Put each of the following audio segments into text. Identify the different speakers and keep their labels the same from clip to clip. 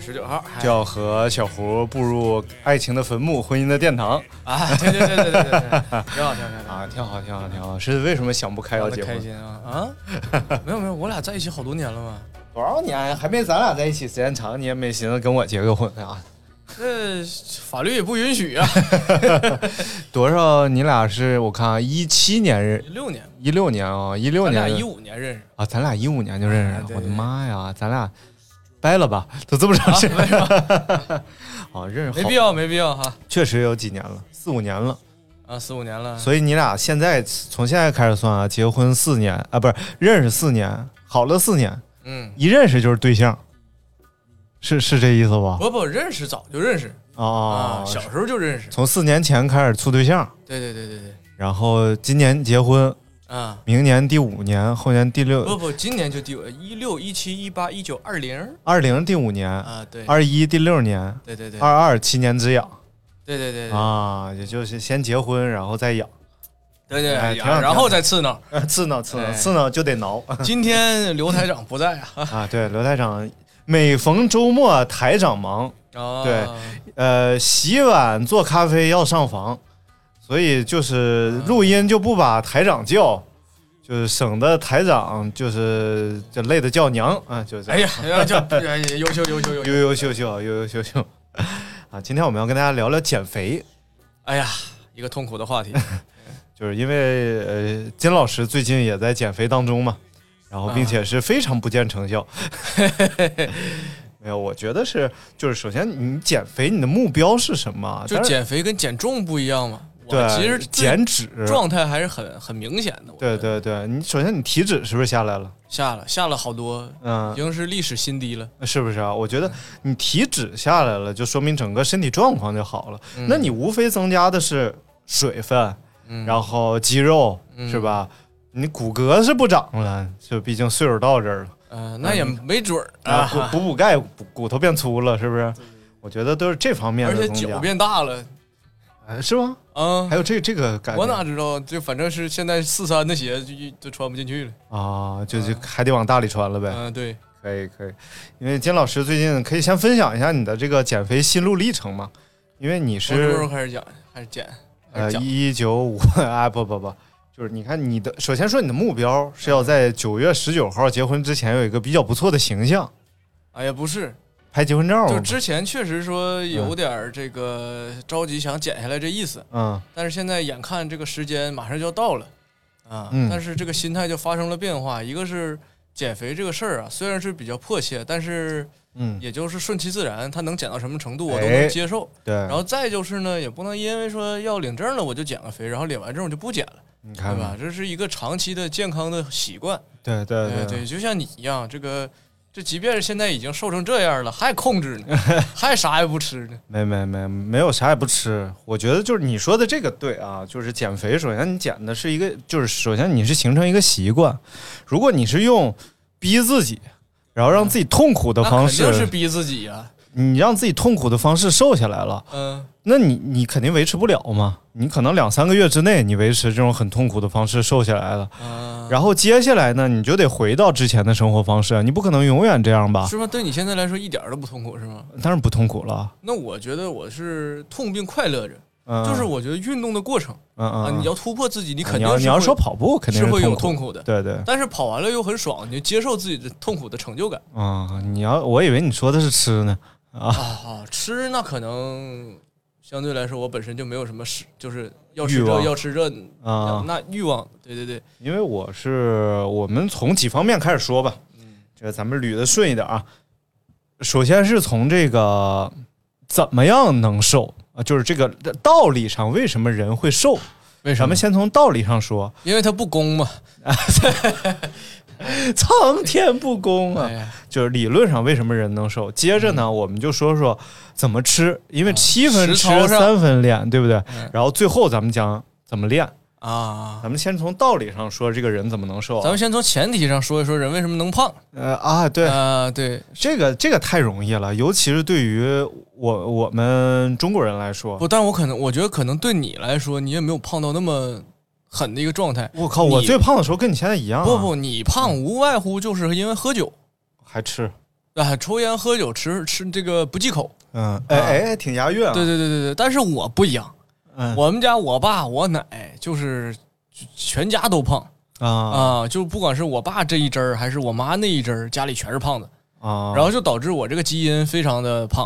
Speaker 1: 十九号就要和小胡步入爱情的坟墓、婚姻的殿堂
Speaker 2: 啊，对对对对对对，挺好挺好挺好
Speaker 1: 啊！挺好，挺好，挺好。是为什么想不开要结婚？
Speaker 2: 开心啊啊！没有没有，我俩在一起好多年了嘛。
Speaker 1: 多少年？还没咱俩在一起时间长，你也没寻思跟我结个婚啊？
Speaker 2: 这法律也不允许啊。
Speaker 1: 多少？你俩是我看啊，一七年认，
Speaker 2: 一六年，
Speaker 1: 一六年啊，一六年，
Speaker 2: 一五年认识
Speaker 1: 啊，咱俩一五年就认识了。我的妈呀，咱俩掰了吧？都这么长时间了。啊，认识
Speaker 2: 没必要，没必要哈。
Speaker 1: 确实有几年了，四五年了。
Speaker 2: 啊，四五年了。
Speaker 1: 所以你俩现在从现在开始算啊，结婚四年啊，不是认识四年，好了四年，
Speaker 2: 嗯，
Speaker 1: 一认识就是对象，是是这意思吧？
Speaker 2: 不不，认识早就认识
Speaker 1: 哦
Speaker 2: 啊，小时候就认识。
Speaker 1: 从四年前开始处对象，
Speaker 2: 对对对对对。
Speaker 1: 然后今年结婚，
Speaker 2: 啊，
Speaker 1: 明年第五年，后年第六，
Speaker 2: 不不，今年就第五一六一七一八一九二零。
Speaker 1: 二零第五年
Speaker 2: 啊，对，
Speaker 1: 二一第六年，
Speaker 2: 对对对，
Speaker 1: 二二七年之痒，
Speaker 2: 对对对
Speaker 1: 啊，也就是先结婚，然后再养，
Speaker 2: 对对，
Speaker 1: 哎
Speaker 2: 然后再刺挠，
Speaker 1: 刺挠刺挠
Speaker 2: 哎。
Speaker 1: 刺挠就得挠。
Speaker 2: 今天刘台长不在啊，
Speaker 1: 啊，对，刘台长每逢周末台长忙，
Speaker 2: 哦。
Speaker 1: 对，呃，洗碗做咖啡要上房，所以就是录音就不把台长叫，就是省得台长就是就累的叫娘啊，就是这
Speaker 2: 哎
Speaker 1: 样。
Speaker 2: 呀，优秀优秀优
Speaker 1: 优优秀秀，优 优秀秀 啊！今天我们要跟大家聊聊减肥，
Speaker 2: 哎呀，一个痛苦的话题，
Speaker 1: 就是因为呃，金老师最近也在减肥当中嘛，然后并且是非常不见成效。没有，我觉得是，就是首先你减肥，你的目标是什么？
Speaker 2: 就减肥跟减重不一样嘛。我
Speaker 1: 对
Speaker 2: 其实
Speaker 1: 减脂
Speaker 2: 状态还是很很明显的。
Speaker 1: 对对对，你首先你体脂是不是下来了？
Speaker 2: 下了下了好多，
Speaker 1: 嗯
Speaker 2: 已经是历史新低了。
Speaker 1: 是不是啊？我觉得你体脂下来了，就说明整个身体状况就好了。
Speaker 2: 嗯
Speaker 1: 那你无非增加的是水分，
Speaker 2: 嗯
Speaker 1: 然后肌肉，
Speaker 2: 嗯
Speaker 1: 是吧？你骨骼是不长了，就毕竟岁数到这儿了。
Speaker 2: 嗯，那也没准儿
Speaker 1: 啊，
Speaker 2: 啊，
Speaker 1: 补补补钙，骨骨头变粗了，是不是？我觉得都是这方面
Speaker 2: 而且
Speaker 1: 的增加
Speaker 2: 脚，变大了，
Speaker 1: 哎是吗？
Speaker 2: 嗯
Speaker 1: 还，有这这个感觉
Speaker 2: 我哪知道？就反正是现在四三的鞋就就穿不进去了。
Speaker 1: 啊，就就还得往大里穿了呗。
Speaker 2: 嗯，对，
Speaker 1: 可以可以，因为金老师最近可以先分享一下你的这个减肥心路历程嘛，因为你
Speaker 2: 是什么时候开始讲？开始减？
Speaker 1: 呃？一九五 啊不不不，就是你看你的首先说你的目标是要在九月十九号结婚之前有一个比较不错的形象，
Speaker 2: 哎呀，不是，
Speaker 1: 拍结婚照。
Speaker 2: 就之前确实说有点儿这个着急想减下来这意思，
Speaker 1: 嗯
Speaker 2: 但是现在眼看这个时间马上就要到了，啊，
Speaker 1: 嗯
Speaker 2: 但是这个心态就发生了变化。一个是减肥这个事儿啊，虽然是比较迫切，但是
Speaker 1: 嗯，
Speaker 2: 也就是顺其自然，它能减到什么程度我都
Speaker 1: 哎
Speaker 2: 能接受。
Speaker 1: 对。
Speaker 2: 然后再就是呢，也不能因为说要领证了我就减个肥，然后领完证我就不减了，
Speaker 1: 你看
Speaker 2: 对吧？？这是一个长期的健康的习惯。
Speaker 1: 对对
Speaker 2: 对对，就像你一样，这个这即便是现在已经瘦成这样了，还控制呢，还啥也不吃呢。
Speaker 1: 没没没没有啥也不吃，我觉得就是你说的这个对啊，就是减肥，首先你减的是一个，就是首先你是形成一个习惯，如果你是用逼自己，然后让自己痛苦的
Speaker 2: 那
Speaker 1: 方
Speaker 2: 肯定是
Speaker 1: 式，
Speaker 2: 逼自己呀、
Speaker 1: 你让自己痛苦的方式瘦下来了，
Speaker 2: 嗯，
Speaker 1: 那你你肯定维持不了嘛，你可能两三个月之内你维持这种很痛苦的方式瘦下来了，
Speaker 2: 啊，
Speaker 1: 然后接下来呢，你就得回到之前的生活方式，啊你不可能永远这样吧？
Speaker 2: 是吗？对你现在来说一点儿都不痛苦是吗？
Speaker 1: 当然不痛苦了，
Speaker 2: 那我觉得我是痛并快乐着，
Speaker 1: 嗯，
Speaker 2: 就是我觉得运动的过程
Speaker 1: 嗯嗯
Speaker 2: 你要突破自己，你
Speaker 1: 你
Speaker 2: 肯定
Speaker 1: 你要说跑步肯定
Speaker 2: 是会有
Speaker 1: 痛
Speaker 2: 痛苦的，
Speaker 1: 对对
Speaker 2: 但是跑完了又很爽，你就接受自己的痛苦的成就感
Speaker 1: 啊，你要我以为你说的是吃呢啊，
Speaker 2: 啊。吃那可能相对来说，我本身就没有什么事，就是要吃这要吃这
Speaker 1: 啊。
Speaker 2: 那欲望，对对对，
Speaker 1: 因为我是我们从几方面开始说吧，
Speaker 2: 嗯。
Speaker 1: 这个咱们捋的顺一点啊。首先是从这个怎么样能瘦啊，就是这个道理上为什么人会瘦，
Speaker 2: 为
Speaker 1: 咱们先从道理上说，
Speaker 2: 因为它不公嘛，
Speaker 1: 苍天不公啊。
Speaker 2: 哎，
Speaker 1: 就是理论上为什么人能瘦。接着呢，我们就说说怎么吃，因为七分吃三分练，对不对？
Speaker 2: 嗯？
Speaker 1: 然后最后咱们讲怎么练。
Speaker 2: 啊，
Speaker 1: 咱们先从道理上说，这个人怎么能瘦啊？
Speaker 2: 咱们先从前提上说一说人为什么能胖。
Speaker 1: 呃啊，对，
Speaker 2: 啊，对，
Speaker 1: 这个这个太容易了，尤其是对于我我们中国人来说，
Speaker 2: 不，但我可能我觉得可能对你来说，你也没有胖到那么狠的一个状态。
Speaker 1: 我靠，我最胖的时候跟你现在一样、啊，
Speaker 2: 不不，你胖无外乎就是因为喝酒
Speaker 1: 还吃，
Speaker 2: 啊，抽烟喝酒吃吃这个不忌口。
Speaker 1: 嗯，哎哎，挺押韵啊，
Speaker 2: 对对对对对，但是我不一样，
Speaker 1: 嗯，
Speaker 2: 我们家我爸我奶就是全家都胖
Speaker 1: 啊
Speaker 2: 啊，就不管是我爸这一支儿还是我妈那一支儿，家里全是胖子，
Speaker 1: 啊，
Speaker 2: 然后就导致我这个基因非常的胖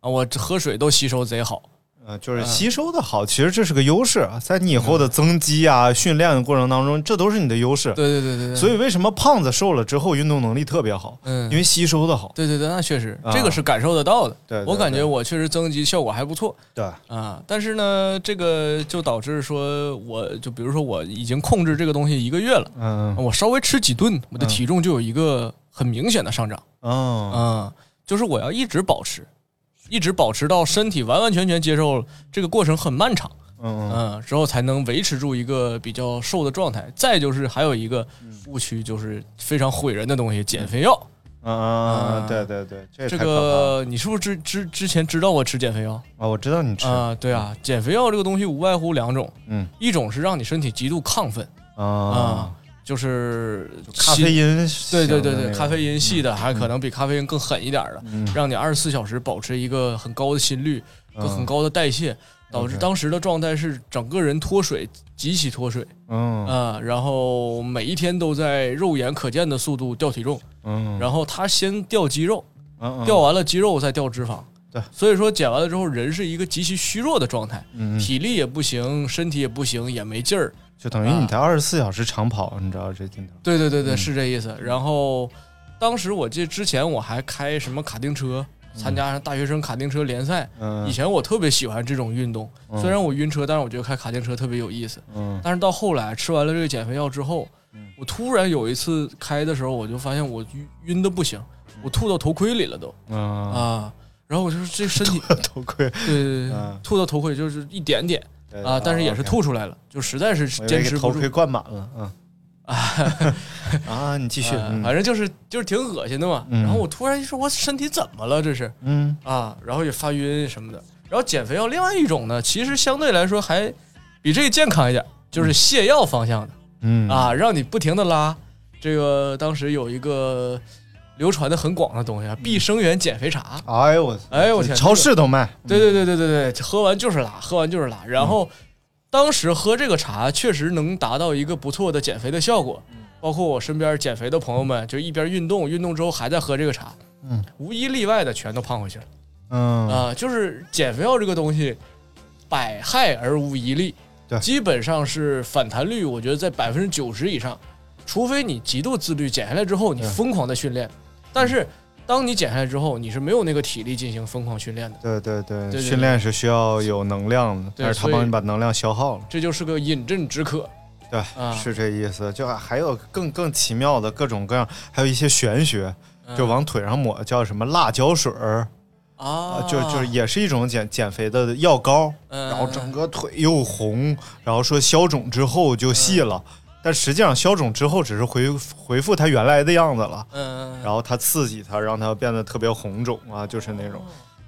Speaker 2: 啊，我喝水都吸收贼好。
Speaker 1: 呃，就是吸收的好，其实这是个优势啊，在你以后的增肌啊、训练的过程当中，这都是你的优势。
Speaker 2: 对对对对对，
Speaker 1: 所以为什么胖子瘦了之后运动能力特别好？
Speaker 2: 嗯
Speaker 1: 因为吸收的好。
Speaker 2: 对对对，那确实
Speaker 1: 啊
Speaker 2: 这个是感受得到的。
Speaker 1: 对对
Speaker 2: 我感觉我确实增肌效果还不错。
Speaker 1: 对，
Speaker 2: 啊，但是呢，这个就导致说，我就比如说我已经控制这个东西一个月了，
Speaker 1: 嗯
Speaker 2: 我稍微吃几顿，我的
Speaker 1: 嗯
Speaker 2: 体重就有一个很明显的上涨。
Speaker 1: 嗯
Speaker 2: 嗯，就是我要一直保持，一直保持到身体完完全全接受了这个过程很漫长，
Speaker 1: 嗯嗯。
Speaker 2: 嗯，之后才能维持住一个比较瘦的状态。再就是还有一个误区，就是非常毁人的东西——减肥药。
Speaker 1: 嗯嗯嗯，对对对，这
Speaker 2: 个你是不是之之之前知道我吃减肥药？
Speaker 1: 啊，我知道你吃，
Speaker 2: 啊？对啊，减肥药这个东西无外乎两种，
Speaker 1: 嗯。
Speaker 2: 一种是让你身体极度亢奋
Speaker 1: 啊。
Speaker 2: 啊，，就是
Speaker 1: 咖啡因，
Speaker 2: 对对对对，咖啡因系的还可能比咖啡因更狠一点的，
Speaker 1: 嗯。
Speaker 2: 让你二十四小时保持一个很高的心率，很高的代谢，导致当时的状态是整个人脱水，极其脱水
Speaker 1: 嗯。
Speaker 2: 啊、然后每一天都在肉眼可见的速度掉体重，
Speaker 1: 嗯，
Speaker 2: 然后他先掉肌肉，
Speaker 1: 嗯。
Speaker 2: 掉完了肌肉再掉脂肪。
Speaker 1: 对。
Speaker 2: 所以说减完了之后，人是一个极其虚弱的状态，
Speaker 1: 嗯，嗯。
Speaker 2: 体力也不行，身体也不行，也没劲儿。
Speaker 1: 就等于你在二十四小时长跑，你知道这镜头？
Speaker 2: 对对对对，
Speaker 1: 嗯。
Speaker 2: 是这意思。然后当时我记得之前我还开什么卡丁车，参加大学生卡丁车联赛。
Speaker 1: 嗯，
Speaker 2: 以前我特别喜欢这种运动，
Speaker 1: 嗯。
Speaker 2: 虽然我晕车，但是我觉得开卡丁车特别有意思。
Speaker 1: 嗯。
Speaker 2: 但是到后来吃完了这个减肥药之后
Speaker 1: 嗯，
Speaker 2: 我突然有一次开的时候，我就发现我晕晕的不行，我吐到头盔里了都。
Speaker 1: 嗯
Speaker 2: 啊。然后我就是这身体，
Speaker 1: 头盔。
Speaker 2: 对对对，
Speaker 1: 嗯
Speaker 2: 吐到头盔就是一点点
Speaker 1: 对
Speaker 2: 啊，但是也是吐出来了，就实在是坚持不住
Speaker 1: 给头盔。灌满了，嗯 啊啊，你继续，
Speaker 2: 反正就是就是挺恶心的嘛。
Speaker 1: 嗯
Speaker 2: 然后我突然一说，我身体怎么了？这是
Speaker 1: 嗯
Speaker 2: 啊，然后也发晕什么的。然后减肥药另外一种呢，其实相对来说还比这个健康一点，就是泻药方向的
Speaker 1: 嗯
Speaker 2: 啊，让你不停的拉。这个当时有一个流传的很广的东西啊，碧生源减肥茶。
Speaker 1: 哎呦我，
Speaker 2: 哎呦我天
Speaker 1: 超市都卖，
Speaker 2: 对对对对对对，喝完就是拉，喝完就是拉。然后当时喝这个茶确实能达到一个不错的减肥的效果，包括我身边减肥的朋友们，就一边运动，运动之后还在喝这个茶，
Speaker 1: 嗯，
Speaker 2: 无一例外的全都胖回去了。
Speaker 1: 嗯。
Speaker 2: 啊、就是减肥药这个东西，百害而无一利，
Speaker 1: 对。
Speaker 2: 基本上是反弹率，我觉得在百分之九十以上，除非你极度自律，减下来之后你疯狂的训练，但是当你减下来之后，你是没有那个体力进行疯狂训练的。
Speaker 1: 对对对，训练是需要有能量的，但是他帮你把能量消耗了。
Speaker 2: 这就是个饮鸩止渴。
Speaker 1: 对，
Speaker 2: 啊
Speaker 1: 是这意思。就还有更更奇妙的各种各样，还有一些玄学，
Speaker 2: 嗯
Speaker 1: 就往腿上抹叫什么辣椒水儿
Speaker 2: 啊
Speaker 1: 啊，就就是也是一种减减肥的药膏，
Speaker 2: 嗯
Speaker 1: 然后整个腿又红，然后说消肿之后就细了，但实际上消肿之后只是回回复它原来的样子了，
Speaker 2: 嗯，
Speaker 1: 然后它刺激它，让它变得特别红肿啊，就是那种。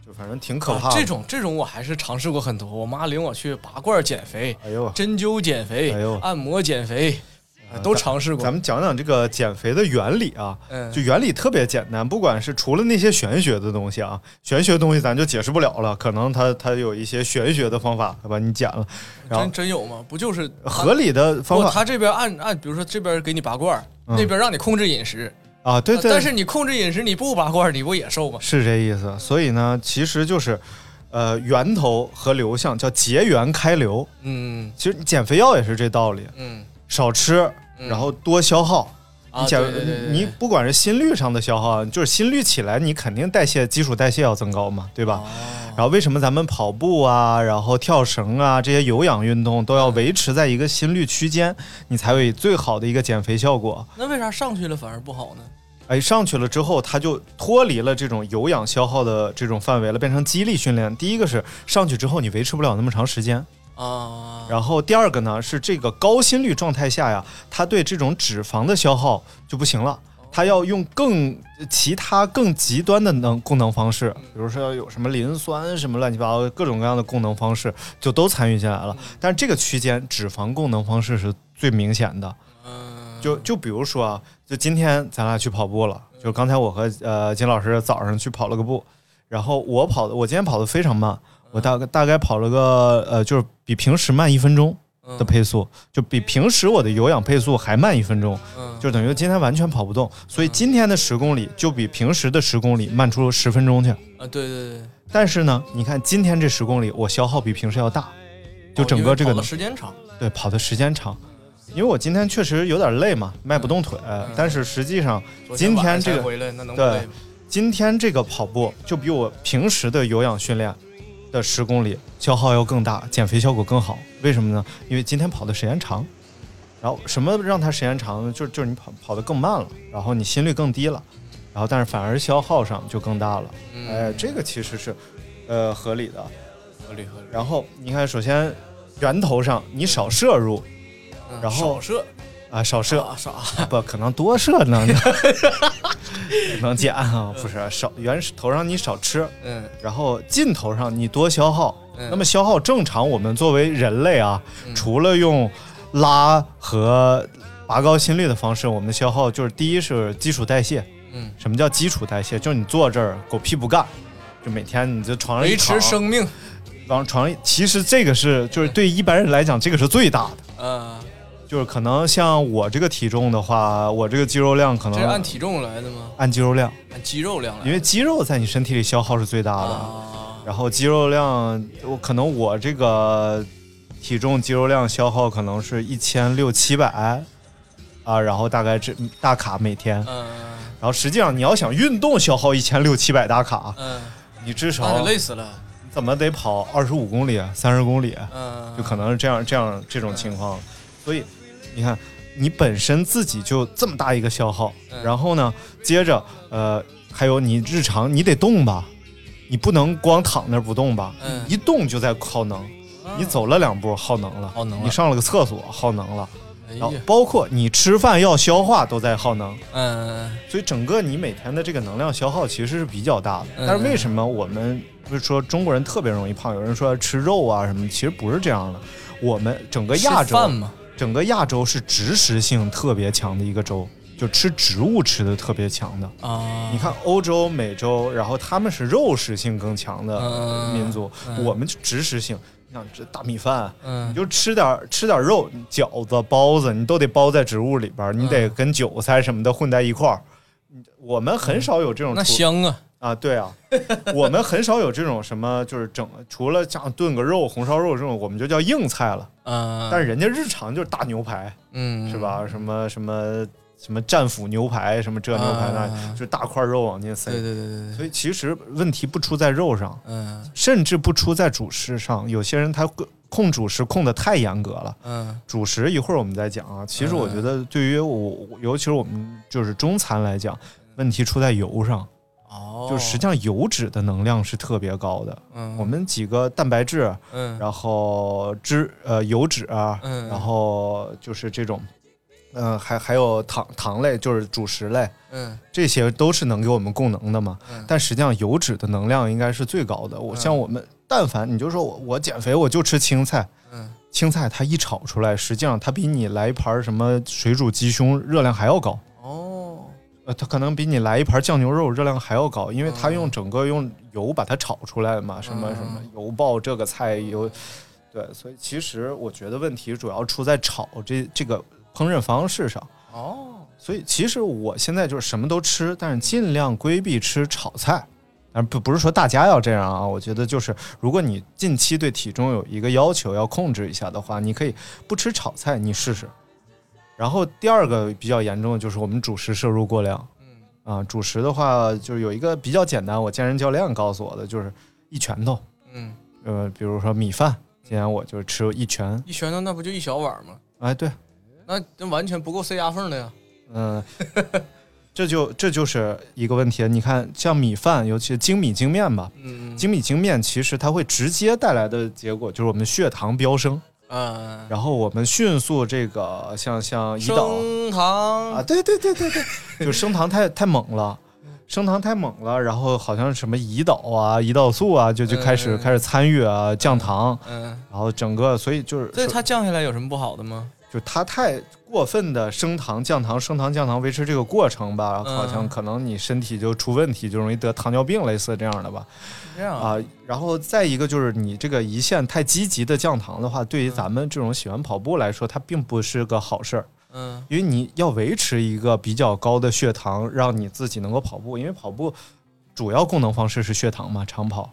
Speaker 1: 就反正挺可怕的。
Speaker 2: 啊这种这种我还是尝试过很多。我妈领我去拔罐减肥、
Speaker 1: 哎呦，
Speaker 2: 针灸减肥、
Speaker 1: 哎呦
Speaker 2: 按摩减肥，呃都尝试过。
Speaker 1: 咱们讲讲这个减肥的原理啊，
Speaker 2: 嗯
Speaker 1: 就原理特别简单，不管是除了那些玄学的东西啊，玄学东西咱就解释不了了，可能它它有一些玄学的方法把你减了，然后
Speaker 2: 真真有吗？不就是
Speaker 1: 合理的方，法
Speaker 2: 他这边按按，比如说这边给你拔罐，
Speaker 1: 嗯
Speaker 2: 那边让你控制饮食。
Speaker 1: 啊，对对，
Speaker 2: 但是你控制饮食，你不拔罐，你不也瘦吗？
Speaker 1: 是这意思。所以呢，其实就是，呃，源头和流向叫结缘开流。
Speaker 2: 嗯
Speaker 1: 其实减肥药也是这道理，
Speaker 2: 嗯
Speaker 1: 少吃，
Speaker 2: 嗯
Speaker 1: 然后多消耗。
Speaker 2: 啊
Speaker 1: 你减
Speaker 2: 对对对对
Speaker 1: 你不管是心率上的消耗，就是心率起来，你肯定代谢基础代谢要增高嘛，对吧？
Speaker 2: 哦
Speaker 1: 然后为什么咱们跑步啊，然后跳绳啊这些有氧运动都要维持在一个心率区间，你才有最好的一个减肥效果。
Speaker 2: 那为啥上去了反而不好呢？
Speaker 1: 哎，上去了之后，它就脱离了这种有氧消耗的这种范围了，变成肌力训练。第一个是上去之后你维持不了那么长时间，
Speaker 2: 啊，
Speaker 1: 然后第二个呢是这个高心率状态下呀，它对这种脂肪的消耗就不行了。它要用更其他更极端的能功能方式，比如说要有什么磷酸什么乱七八糟各种各样的功能方式，就都参与进来了。但是这个区间脂肪功能方式是最明显的。
Speaker 2: 嗯，
Speaker 1: 就就比如说啊，就今天咱俩去跑步了，就刚才我和呃金老师早上去跑了个步，然后我跑的我今天跑的非常慢，我大概大概跑了个呃就是比平时慢一分钟的配速，就比平时我的有氧配速还慢一分钟，
Speaker 2: 嗯
Speaker 1: 就等于今天完全跑不动，所以今天的十公里就比平时的十公里慢出十分钟去。
Speaker 2: 啊，对对对，
Speaker 1: 但是呢，你看今天这十公里我消耗比平时要大，就整个这个
Speaker 2: 哦跑的时间长，
Speaker 1: 对，跑的时间长，因为我今天确实有点累嘛，迈不动腿。但是实际上，今天这个对？今天这个跑步就比我平时的有氧训练的十公里消耗要更大，减肥效果更好。为什么呢？因为今天跑的时间长。然后什么让它时间长呢？就是就是你跑跑得更慢了，然后你心率更低了，然后但是反而消耗上就更大了。
Speaker 2: 嗯
Speaker 1: 哎，这个其实是呃合理的。
Speaker 2: 合理合理。
Speaker 1: 然后你看，首先源头上你少摄入，
Speaker 2: 嗯
Speaker 1: 然后
Speaker 2: 少摄
Speaker 1: 啊，少摄
Speaker 2: 啊少
Speaker 1: 不可能多摄呢，能减啊，不是少源头上你少吃，
Speaker 2: 嗯
Speaker 1: 然后尽头上你多消耗。
Speaker 2: 嗯
Speaker 1: 那么消耗正常，我们作为人类啊，
Speaker 2: 嗯
Speaker 1: 除了用拉和拔高心率的方式，我们的消耗就是第一是基础代谢。
Speaker 2: 嗯，
Speaker 1: 什么叫基础代谢？就是你坐这儿狗屁不干，就每天你就床上一
Speaker 2: 维持生命，
Speaker 1: 往床上，其实这个是就是对一般人来讲，这个是最大的。
Speaker 2: 嗯，
Speaker 1: 就是可能像我这个体重的话，我这个肌肉量可能
Speaker 2: 这是按体重来的吗？
Speaker 1: 按肌肉量，
Speaker 2: 按肌肉量来的，
Speaker 1: 因为肌肉在你身体里消耗是最大的。
Speaker 2: 啊，
Speaker 1: 然后肌肉量，我可能我这个体重肌肉量消耗可能是一千六七百啊，然后大概这大卡每天。
Speaker 2: 嗯
Speaker 1: 然后实际上你要想运动消耗一千六七百大卡，
Speaker 2: 嗯，
Speaker 1: 你至
Speaker 2: 那
Speaker 1: 少
Speaker 2: 就累死了，
Speaker 1: 怎么得跑二十五公里、三十公里，
Speaker 2: 嗯，
Speaker 1: 就可能是这样这样这种情况。所以你看，你本身自己就这么大一个消耗，
Speaker 2: 嗯
Speaker 1: 然后呢，接着呃，还有你日常你得动吧，你不能光躺那儿不动吧，
Speaker 2: 嗯
Speaker 1: 一动就在耗能。你走了两步耗能了，
Speaker 2: 耗能了
Speaker 1: 你上了个厕所耗能了，然后包括你吃饭要消化都在耗能，
Speaker 2: 嗯
Speaker 1: 所以整个你每天的这个能量消耗其实是比较大的。
Speaker 2: 嗯
Speaker 1: 但是为什么我们不是说中国人特别容易胖？有人说吃肉啊什么，其实不是这样的。我们整个亚洲
Speaker 2: 饭嘛，
Speaker 1: 整个亚洲是植食性特别强的一个州，就吃植物吃的特别强的。
Speaker 2: 啊，
Speaker 1: 你看欧洲、美洲，然后他们是肉食性更强的
Speaker 2: 嗯
Speaker 1: 民族，
Speaker 2: 嗯
Speaker 1: 我们就植食性。你想这大米饭，
Speaker 2: 嗯
Speaker 1: 你就吃点吃点肉，饺子、包子，你都得包在植物里边儿，你得跟韭菜什么的混在一块儿。我们很少有这种
Speaker 2: 那香啊，
Speaker 1: 啊，对啊，我们很少有这种什么，就是整除了像炖个肉、红烧肉这种，我们就叫硬菜了。
Speaker 2: 嗯，
Speaker 1: 但是人家日常就是大牛排，
Speaker 2: 嗯
Speaker 1: 是？吧？什么什么什么战斧牛排，什么这牛排那，
Speaker 2: 啊
Speaker 1: 就是大块肉往进塞。
Speaker 2: 对对对对对，
Speaker 1: 所以其实问题不出在肉上，
Speaker 2: 嗯
Speaker 1: 甚至不出在主食上。有些人他控主食控的太严格了。
Speaker 2: 嗯
Speaker 1: 主食一会儿我们再讲啊。其实我觉得对于我，尤其是我们就是中餐来讲，问题出在油上。
Speaker 2: 哦，
Speaker 1: 就实际上油脂的能量是特别高的。
Speaker 2: 嗯
Speaker 1: 我们几个蛋白质，
Speaker 2: 嗯
Speaker 1: 然后脂呃油脂啊，
Speaker 2: 嗯
Speaker 1: 然后就是这种嗯、还还有糖糖类，就是主食类，
Speaker 2: 嗯
Speaker 1: 这些都是能给我们供能的嘛。
Speaker 2: 嗯
Speaker 1: 但实际上油脂的能量应该是最高的。我像我们，但凡你就说我我减肥我就吃青菜，
Speaker 2: 嗯，
Speaker 1: 青菜它一炒出来，实际上它比你来一盘什么水煮鸡胸热量还要高。它可能比你来一盘酱牛肉热量还要高，因为它
Speaker 2: 嗯
Speaker 1: 用整个用油把它炒出来的嘛，什么
Speaker 2: 嗯
Speaker 1: 什么油爆这个菜油，对，所以其实我觉得问题主要出在炒这这个烹饪方式上。
Speaker 2: 哦，
Speaker 1: 所以其实我现在就是什么都吃，但是尽量规避吃炒菜。而不不是说大家要这样啊，我觉得就是如果你近期对体重有一个要求要控制一下的话，你可以不吃炒菜，你试试。然后第二个比较严重的就是我们主食摄入过量。
Speaker 2: 嗯
Speaker 1: 啊，主食的话就是有一个比较简单，我健身教练告诉我的，就是一拳头。
Speaker 2: 嗯，
Speaker 1: 呃，比如说米饭，今天我就吃一拳。
Speaker 2: 一拳头那不就一小碗吗？
Speaker 1: 哎，对，
Speaker 2: 那那完全不够塞牙缝的呀。
Speaker 1: 嗯、这就这就是一个问题。你看，像米饭，尤其是精米精面吧，
Speaker 2: 嗯
Speaker 1: 精米精面其实它会直接带来的结果就是我们血糖飙升，
Speaker 2: 嗯，
Speaker 1: 然后我们迅速这个像像胰岛
Speaker 2: 升糖
Speaker 1: 啊，对对对对对，就升糖太太猛了。升糖太猛了，然后好像什么胰岛啊、胰岛素啊，就就开始、
Speaker 2: 嗯
Speaker 1: 开始参与啊，降糖，
Speaker 2: 嗯，
Speaker 1: 然后整个所以就是
Speaker 2: 所以它降下来有什么不好的吗？
Speaker 1: 就它太过分的升糖、降糖、升糖、降糖维持这个过程吧，
Speaker 2: 嗯
Speaker 1: 好像可能你身体就出问题，就容易得糖尿病，类似这样的吧。
Speaker 2: 这样
Speaker 1: 啊，然后再一个就是你这个胰腺太积极的降糖的话，对于咱们这种喜欢跑步来说，它并不是个好事儿，
Speaker 2: 嗯
Speaker 1: 因为你要维持一个比较高的血糖，让你自己能够跑步，因为跑步主要功能方式是血糖嘛，长跑。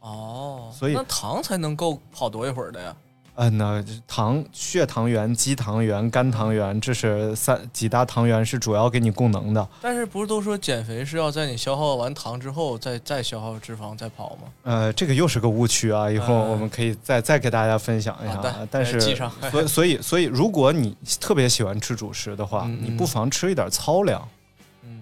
Speaker 2: 哦，
Speaker 1: 所以
Speaker 2: 那糖才能够跑多一会儿的呀？
Speaker 1: 嗯，那糖、血糖原、肌糖原、肝糖原，这是三几大糖原是主要给你供能的。
Speaker 2: 但是不是都说减肥是要在你消耗完糖之后再再消耗脂肪再跑吗？
Speaker 1: 呃，这个又是个误区啊！一会儿
Speaker 2: 嗯
Speaker 1: 我们可以再再给大家分享一下啊。但是所以所以所以，如果你特别喜欢吃主食的话，
Speaker 2: 嗯
Speaker 1: 你不妨吃一点糙粮，
Speaker 2: 嗯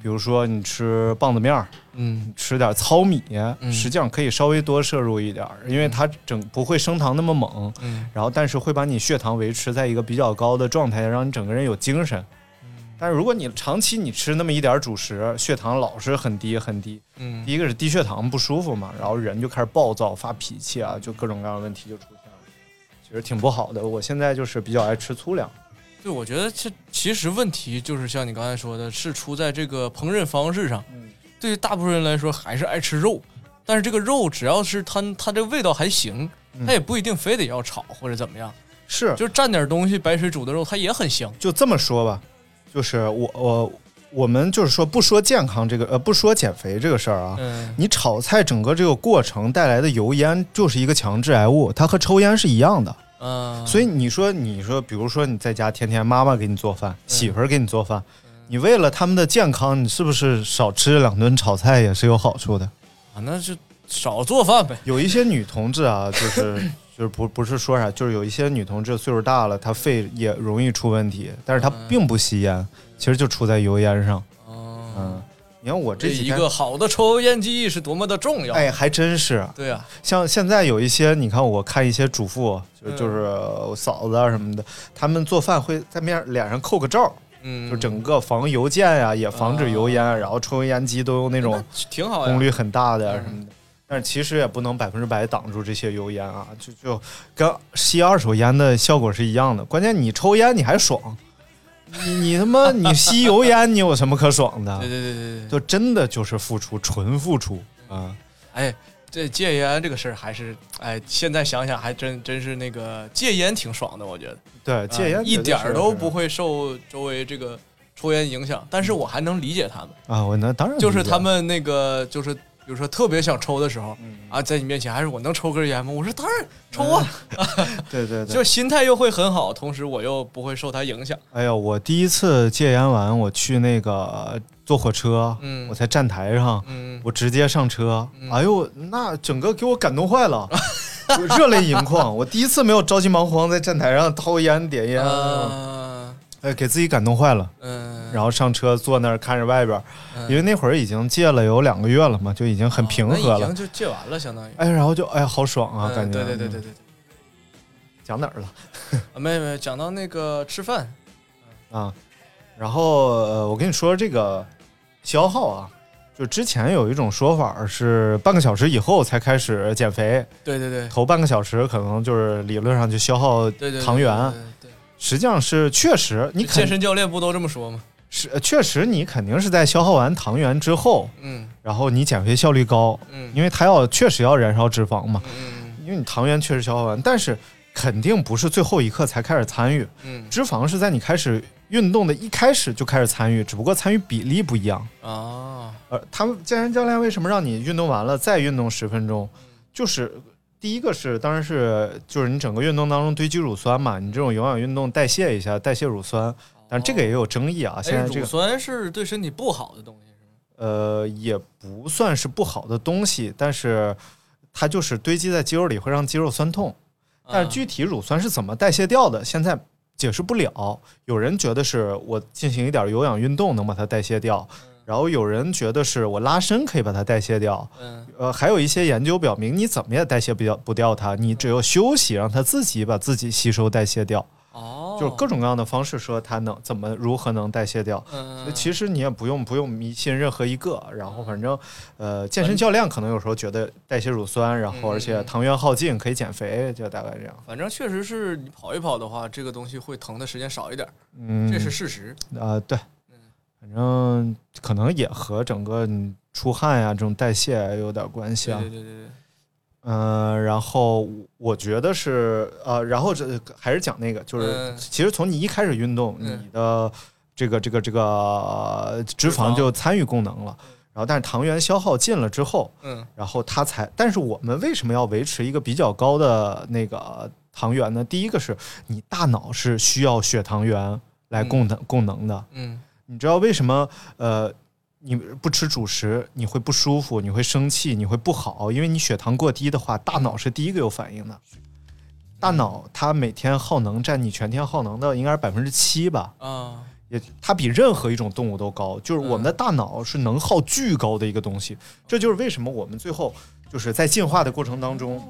Speaker 1: 比如说你吃棒子面儿，
Speaker 2: 嗯。
Speaker 1: 吃点糙米，
Speaker 2: 嗯。
Speaker 1: 实际上可以稍微多摄入一点儿，因为它整不会升糖那么猛，
Speaker 2: 嗯。
Speaker 1: 然后但是会把你血糖维持在一个比较高的状态，让你整个人有精神。
Speaker 2: 嗯。
Speaker 1: 但是如果你长期你吃那么一点儿主食，血糖老是很低很低，
Speaker 2: 嗯。
Speaker 1: 第一个是低血糖不舒服嘛，然后人就开始暴躁、发脾气啊，就各种各样的问题就出现了，其实挺不好的。我现在就是比较爱吃粗粮，
Speaker 2: 对，我觉得这其实问题就是像你刚才说的，是出在这个烹饪方式上。
Speaker 1: 嗯
Speaker 2: 对于大部分人来说，还是爱吃肉，但是这个肉只要是它它这个味道还行，它也不一定非得要炒或者怎么样，
Speaker 1: 是
Speaker 2: 就蘸点东西，白水煮的肉它也很香。
Speaker 1: 就这么说吧，就是我我我们就是说不说健康这个呃不说减肥这个事儿啊，
Speaker 2: 嗯
Speaker 1: 你炒菜整个这个过程带来的油烟就是一个强致癌物，它和抽烟是一样的。
Speaker 2: 嗯，
Speaker 1: 所以你说，你说，比如说你在家天天妈妈给你做饭，媳妇儿给你做饭，你为了他们的健康，你是不是少吃两顿炒菜也是有好处的？
Speaker 2: 啊，那就少做饭呗。
Speaker 1: 有一些女同志啊，就是 就是不不是说啥，就是有一些女同志岁数大了，她肺也容易出问题，但是她并不吸烟，其实就出在油烟上。
Speaker 2: 哦，
Speaker 1: 嗯，你看我
Speaker 2: 这一个好的抽油烟机是多么的重要。
Speaker 1: 哎，还真是。
Speaker 2: 对啊，
Speaker 1: 像现在有一些，你看我看一些主妇，就
Speaker 2: 嗯
Speaker 1: 就是我嫂子啊什么的，他们做饭会在面脸上扣个罩，
Speaker 2: 嗯，
Speaker 1: 就整个防油溅呀、也防止油烟，然后抽油烟机都用那种
Speaker 2: 挺好。
Speaker 1: 功率很大的什么的。但是其实也不能百分之百挡住这些油烟啊，就就跟吸二手烟的效果是一样的。关键你抽烟你还爽，你 你他妈你吸油烟你有什么可爽的
Speaker 2: 对？对对对对。
Speaker 1: 就真的就是付出，纯付出啊。
Speaker 2: 哎，这戒烟这个事儿还是，哎，现在想想还真真是那个戒烟挺爽的，我觉得
Speaker 1: 对，戒烟
Speaker 2: 啊一点儿都不
Speaker 1: 会
Speaker 2: 会受周围这个抽烟影响，但是我还能理解他们，
Speaker 1: 啊。我能当然
Speaker 2: 就是他们那个就是比如说特别想抽的时候
Speaker 1: 嗯。
Speaker 2: 啊，在你面前还是我能抽根烟吗？我说当然抽啊，
Speaker 1: 对对对，
Speaker 2: 就心态又会很好，同时我又不会受他影响。
Speaker 1: 哎呀，我第一次戒烟完，我去那个坐火车，
Speaker 2: 嗯。
Speaker 1: 我在站台上，
Speaker 2: 嗯。
Speaker 1: 我直接上车，
Speaker 2: 嗯。
Speaker 1: 哎呦，那整个给我感动坏了，我 热泪盈眶。我第一次没有着急忙慌在站台上掏烟点烟，
Speaker 2: 啊。
Speaker 1: 哎，给自己感动坏了。
Speaker 2: 嗯，
Speaker 1: 然后上车坐那儿看着外边，
Speaker 2: 嗯
Speaker 1: 因为那会儿已经戒了有两个月了嘛，就已经很平和了
Speaker 2: 哦那已经。就戒完了，相当于。
Speaker 1: 哎，然后就哎好爽啊，
Speaker 2: 嗯
Speaker 1: 感觉。
Speaker 2: 对对对对对对。
Speaker 1: 讲哪儿了
Speaker 2: 啊，没没讲到那个吃饭，
Speaker 1: 啊？然后呃，我跟你说这个消耗啊，就之前有一种说法是半个小时以后才开始减肥，
Speaker 2: 对对对，
Speaker 1: 头半个小时可能就是理论上就消耗
Speaker 2: 对对对
Speaker 1: 糖原，
Speaker 2: 对对
Speaker 1: 实际上是确实你
Speaker 2: 健身教练不都这么说吗？
Speaker 1: 是呃确实你肯定是在消耗完糖原之后，
Speaker 2: 嗯
Speaker 1: 然后你减肥效率高，
Speaker 2: 嗯
Speaker 1: 因为它要确实要燃烧脂肪嘛，
Speaker 2: 嗯
Speaker 1: 因为你糖原确实消耗完，但是肯定不是最后一刻才开始参与，
Speaker 2: 嗯
Speaker 1: 脂肪是在你开始运动的一开始就开始参与，只不过参与比例不一样。
Speaker 2: 啊，
Speaker 1: 呃，他们健身教练为什么让你运动完了再运动十分钟？就是第一个是，当然是就是你整个运动当中堆积乳酸嘛，你这种有氧运动代谢一下，代谢乳酸。但这个也有争议啊，现在
Speaker 2: 哎，
Speaker 1: 这个
Speaker 2: 乳酸是对身体不好的东西，是吗？
Speaker 1: 呃也不算是不好的东西，但是它就是堆积在肌肉里会让肌肉酸痛。但具体乳酸是怎么代谢掉的，现在解释不了。有人觉得是我进行一点有氧运动能把它代谢掉，然后有人觉得是我拉伸可以把它代谢掉。
Speaker 2: 嗯
Speaker 1: 呃，还有一些研究表明，你怎么也代谢不掉不掉它，你只有休息，让它自己把自己吸收代谢掉，
Speaker 2: 哦，
Speaker 1: 就是各种各样的方式说它能怎么如何能代谢掉。
Speaker 2: 嗯，
Speaker 1: 其实你也不用不用迷信任何一个，然后反正，呃，健身教练可能有时候觉得代谢乳酸，然后而且糖原耗尽可以减肥，就大概这样。
Speaker 2: 反正确实是你跑一跑的话，这个东西会疼的时间少一点，
Speaker 1: 嗯，
Speaker 2: 这是事实。
Speaker 1: 啊、对，反正可能也和整个你出汗呀、这种代谢有点关系。
Speaker 2: 对对对对，
Speaker 1: 嗯、然后我觉得是呃，然后这还是讲那个，就是、
Speaker 2: 嗯
Speaker 1: 其实从你一开始运动，
Speaker 2: 嗯
Speaker 1: 你的这个这个这个呃脂肪
Speaker 2: 脂肪
Speaker 1: 就参与功能了。然后，但是糖原消耗尽了之后，
Speaker 2: 嗯
Speaker 1: 然后它才，但是我们为什么要维持一个比较高的那个糖原呢？第一个是你大脑是需要血糖原来供能、供能的，
Speaker 2: 嗯
Speaker 1: 你知道为什么？呃，你不吃主食，你会不舒服，你会生气，你会不好，因为你血糖过低的话，大脑是第一个有反应的。大脑它每天耗能占你全天耗能的应该是百分之七吧，
Speaker 2: 啊，
Speaker 1: 也它比任何一种动物都高。就是我们的大脑是能耗巨高的一个东西，这就是为什么我们最后就是在进化的过程当中，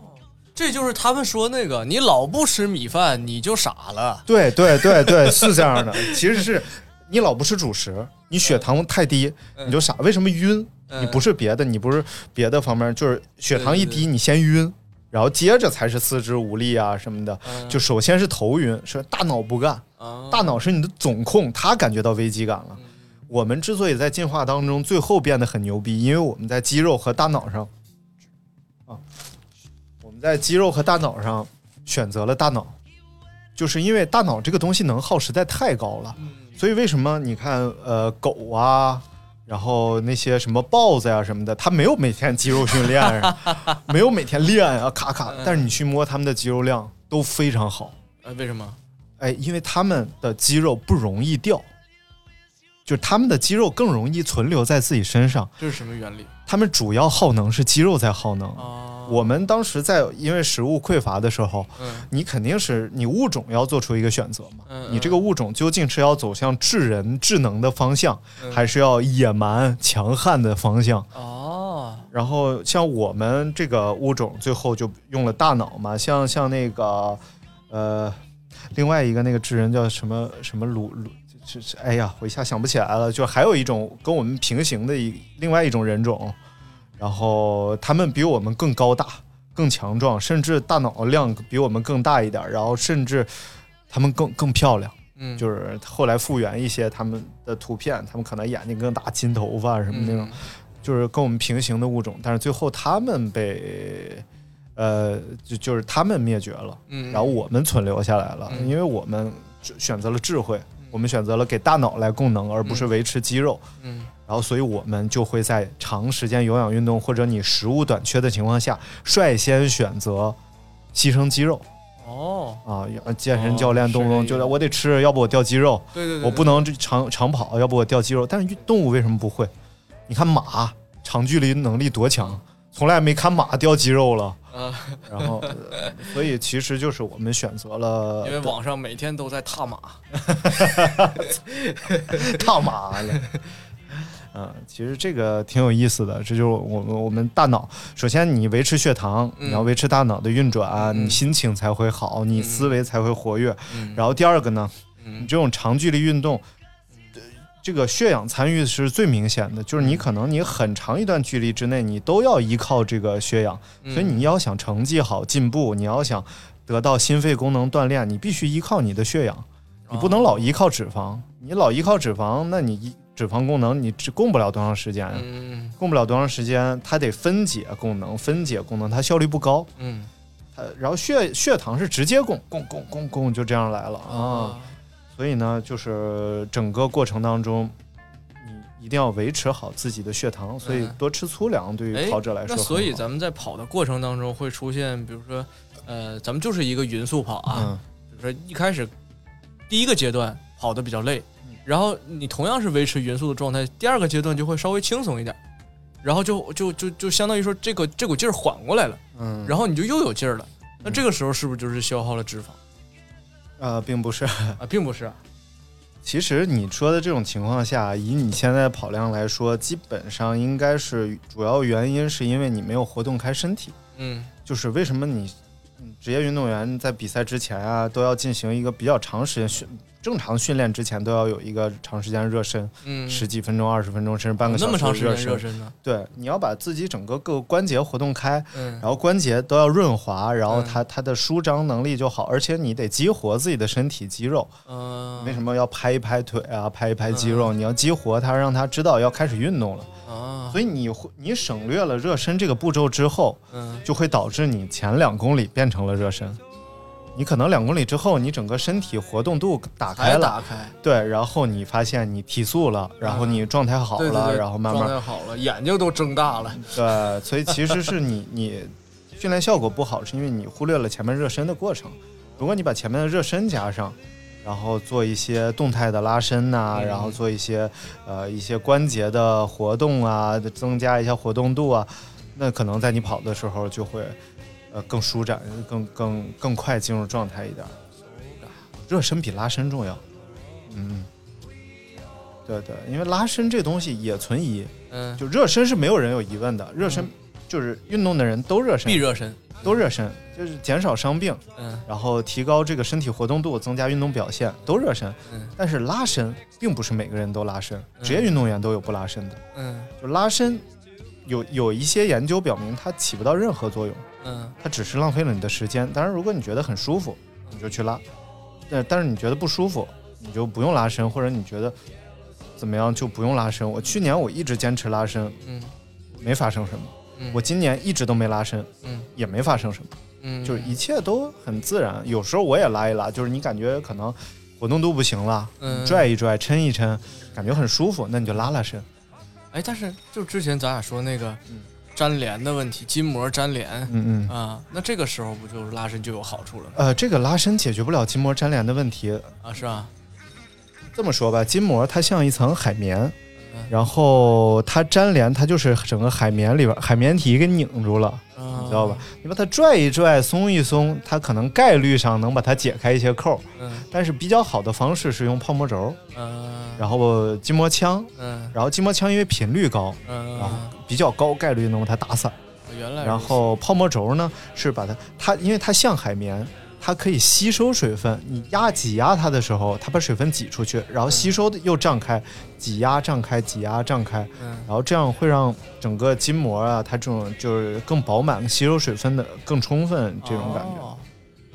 Speaker 2: 这就是他们说那个，你老不吃米饭，你就傻了。
Speaker 1: 对对对对，是这样的。其实是你老不吃主食，你血糖太低，
Speaker 2: 嗯
Speaker 1: 你就傻。为什么晕？
Speaker 2: 嗯
Speaker 1: 你不是别的，你不是别的方面，就是血糖一
Speaker 2: 对对
Speaker 1: 低，你先晕，然后接着才是四肢无力啊什么的。
Speaker 2: 嗯
Speaker 1: 就首先是头晕，是大脑不干，
Speaker 2: 啊，
Speaker 1: 大脑是你的总控，他感觉到危机感了。
Speaker 2: 嗯
Speaker 1: 我们之所以在进化当中最后变得很牛逼，因为我们在肌肉和大脑上，啊，我们在肌肉和大脑上选择了大脑，就是因为大脑这个东西能耗实在太高了，
Speaker 2: 嗯
Speaker 1: 所以为什么你看呃狗啊，然后那些什么豹子呀、什么的，它没有每天肌肉训练啊，没有每天练啊，咔咔，但是你去摸它们的肌肉量都非常好。
Speaker 2: 呃，为什么？
Speaker 1: 哎，因为它们的肌肉不容易掉，就是他们的肌肉更容易存留在自己身上。
Speaker 2: 这是什么原理
Speaker 1: 他们主要耗能是肌肉在耗能。
Speaker 2: 啊？
Speaker 1: 我们当时在因为食物匮乏的时候，
Speaker 2: 嗯
Speaker 1: 你肯定是你物种要做出一个选择嘛。
Speaker 2: 嗯
Speaker 1: 你这个物种究竟是要走向智人智能的方向，
Speaker 2: 嗯
Speaker 1: 还是要野蛮强悍的方向？
Speaker 2: 哦，
Speaker 1: 然后像我们这个物种最后就用了大脑嘛，像像那个呃，另外一个那个智人叫什么什么鲁鲁，就是哎呀，我一下想不起来了。就还有一种跟我们平行的一另外一种人种，然后他们比我们更高大、更强壮，甚至大脑量比我们更大一点，然后甚至他们更更漂亮。
Speaker 2: 嗯，
Speaker 1: 就是后来复原一些他们的图片，他们可能眼睛更大、金头发什么那种。
Speaker 2: 嗯
Speaker 1: 就是跟我们平行的物种，但是最后他们被，呃，就就是他们灭绝了，
Speaker 2: 嗯，
Speaker 1: 然后我们存留下来了，
Speaker 2: 嗯
Speaker 1: 因为我们选择了智慧，我们选择了给大脑来供能，而不是维持肌肉，
Speaker 2: 嗯。
Speaker 1: 然后所以我们就会在长时间有氧运动或者你食物短缺的情况下，率先选择牺牲肌肉。
Speaker 2: 哦，
Speaker 1: 啊，健身教练动不动
Speaker 2: 是
Speaker 1: 就我得吃，要不我掉肌肉，
Speaker 2: 对对对，
Speaker 1: 我不能长长跑，要不我掉肌肉。但是动物为什么不会？你看马长距离能力多强，从来没看马掉肌肉了。
Speaker 2: 啊，
Speaker 1: 然后，呃所以其实就是我们选择了
Speaker 2: 因为网上每天都在踏马，
Speaker 1: 踏马了。嗯，其实这个挺有意思的，这就是我们我们大脑。首先，你维持血糖，
Speaker 2: 嗯
Speaker 1: 你要维持大脑的运转，
Speaker 2: 嗯
Speaker 1: 你心情才会好，你思维才会活跃。
Speaker 2: 嗯
Speaker 1: 然后第二个呢，
Speaker 2: 嗯
Speaker 1: 你这种长距离运动，呃这个血氧参与是最明显的，就是你可能你很长一段距离之内，你都要依靠这个血氧，所以你要想成绩好、进步，你要想得到心肺功能锻炼，你必须依靠你的血氧，你不能老依靠脂肪。你老依靠脂肪，那你一脂肪功能你只供不了多长时间呀？
Speaker 2: 嗯
Speaker 1: 供不了多长时间，它得分解功能，分解功能它效率不高。
Speaker 2: 嗯
Speaker 1: 它然后血血糖是直接供供供供供就这样来了啊。所以呢，就是整个过程当中，你一定要维持好自己的血糖，所以
Speaker 2: 嗯
Speaker 1: 多吃粗粮对于
Speaker 2: 哎
Speaker 1: 跑者来说。
Speaker 2: 那所以咱们在跑的过程当中会出现，比如说，呃，咱们就是一个匀速跑啊，
Speaker 1: 嗯
Speaker 2: 比如说一开始第一个阶段跑的比较累，
Speaker 1: 嗯
Speaker 2: 然后你同样是维持匀速的状态，第二个阶段就会稍微轻松一点，然后就就就就相当于说这个这股劲儿缓过来了，
Speaker 1: 嗯，
Speaker 2: 然后你就又有劲儿了。那这个时候是不是就是消耗了脂肪
Speaker 1: 呃，并不是。
Speaker 2: 啊？并不是啊，
Speaker 1: 其实你说的这种情况下，以你现在的跑量来说，基本上应该是主要原因是因为你没有活动开身体。
Speaker 2: 嗯
Speaker 1: 就是为什么你嗯职业运动员在比赛之前啊，都要进行一个比较长时间训，正常训练之前都要有一个长时间热身，
Speaker 2: 嗯，
Speaker 1: 十几分钟、二十分钟，甚至半个小时
Speaker 2: 那么长时间
Speaker 1: 热
Speaker 2: 热身呢？
Speaker 1: 对，你要把自己整个各个关节活动开，
Speaker 2: 嗯
Speaker 1: 然后关节都要润滑，然后
Speaker 2: 嗯
Speaker 1: 它它的舒张能力就好，而且你得激活自己的身体肌肉。
Speaker 2: 嗯，
Speaker 1: 为什么要拍一拍腿啊，拍一拍肌肉？你要激活它，让它知道要开始运动了。
Speaker 2: 啊？
Speaker 1: 所以你会你省略了热身这个步骤之后，
Speaker 2: 嗯
Speaker 1: 就会导致你前两公里变成了热身。你可能两公里之后，你整个身体活动度打开了，
Speaker 2: 打开，
Speaker 1: 对，然后你发现你提速了，然后你状态好了，
Speaker 2: 对对对，
Speaker 1: 然后慢慢
Speaker 2: 状态好了，眼睛都睁大了。
Speaker 1: 对，所以其实是你你训练效果不好，是因为你忽略了前面热身的过程。如果你把前面的热身加上，然后做一些动态的拉伸呐、
Speaker 2: 嗯
Speaker 1: 然后做一些呃一些关节的活动啊，增加一下活动度啊，那可能在你跑的时候就会呃更舒展，更更更快进入状态一点。热身比拉伸重要，嗯，对对，因为拉伸这东西也存疑，
Speaker 2: 嗯，
Speaker 1: 就热身是没有人有疑问的，热身就是运动的人都热身，
Speaker 2: 必热身。
Speaker 1: 都热身，就是减少伤病，
Speaker 2: 嗯
Speaker 1: 然后提高这个身体活动度，增加运动表现，都热身。
Speaker 2: 嗯
Speaker 1: 但是拉伸并不是每个人都拉伸，职业运动员都有不拉伸的。
Speaker 2: 嗯
Speaker 1: 就拉伸，有有一些研究表明它起不到任何作用，
Speaker 2: 嗯
Speaker 1: 它只是浪费了你的时间。当然，如果你觉得很舒服，你就去拉；但但是你觉得不舒服，你就不用拉伸，或者你觉得怎么样就不用拉伸。我去年我一直坚持拉伸，
Speaker 2: 嗯
Speaker 1: 没发生什么。
Speaker 2: 嗯
Speaker 1: 我今年一直都没拉伸，
Speaker 2: 嗯
Speaker 1: 也没发生什么，
Speaker 2: 嗯，
Speaker 1: 就是一切都很自然。有时候我也拉一拉，就是你感觉可能活动度不行了，
Speaker 2: 嗯
Speaker 1: 拽一拽、抻一抻，感觉很舒服，那你就拉拉伸。
Speaker 2: 哎，但是就之前咱俩说那个
Speaker 1: 嗯
Speaker 2: 粘连的问题，筋膜粘连
Speaker 1: 嗯嗯。
Speaker 2: 啊，那这个时候不就是拉伸就有好处了吗？
Speaker 1: 呃，这个拉伸解决不了筋膜粘连的问题。
Speaker 2: 啊，是吧？
Speaker 1: 这么说吧，筋膜它像一层海绵
Speaker 2: 嗯，
Speaker 1: 然后它粘连，它就是整个海绵里边海绵体给拧住了，
Speaker 2: 你
Speaker 1: 你知道吧？？你把它拽一拽、松一松，它可能概率上能把它解开一些扣，
Speaker 2: 嗯
Speaker 1: 但是比较好的方式是用泡沫轴，
Speaker 2: 嗯，
Speaker 1: 然后筋膜枪，
Speaker 2: 嗯
Speaker 1: 然后筋膜枪因为频率高，
Speaker 2: 嗯，
Speaker 1: 然后比较高概率能把它打散。
Speaker 2: 原来
Speaker 1: 然后泡沫轴呢是把它它因为它像海绵，它可以吸收水分。你压挤压它的时候，它把水分挤出去，然后吸收的又胀开，挤压胀开，挤压胀开，
Speaker 2: 嗯
Speaker 1: 然后这样会让整个筋膜啊，它这种就是更饱满，吸收水分的更充分这种感觉。
Speaker 2: 哦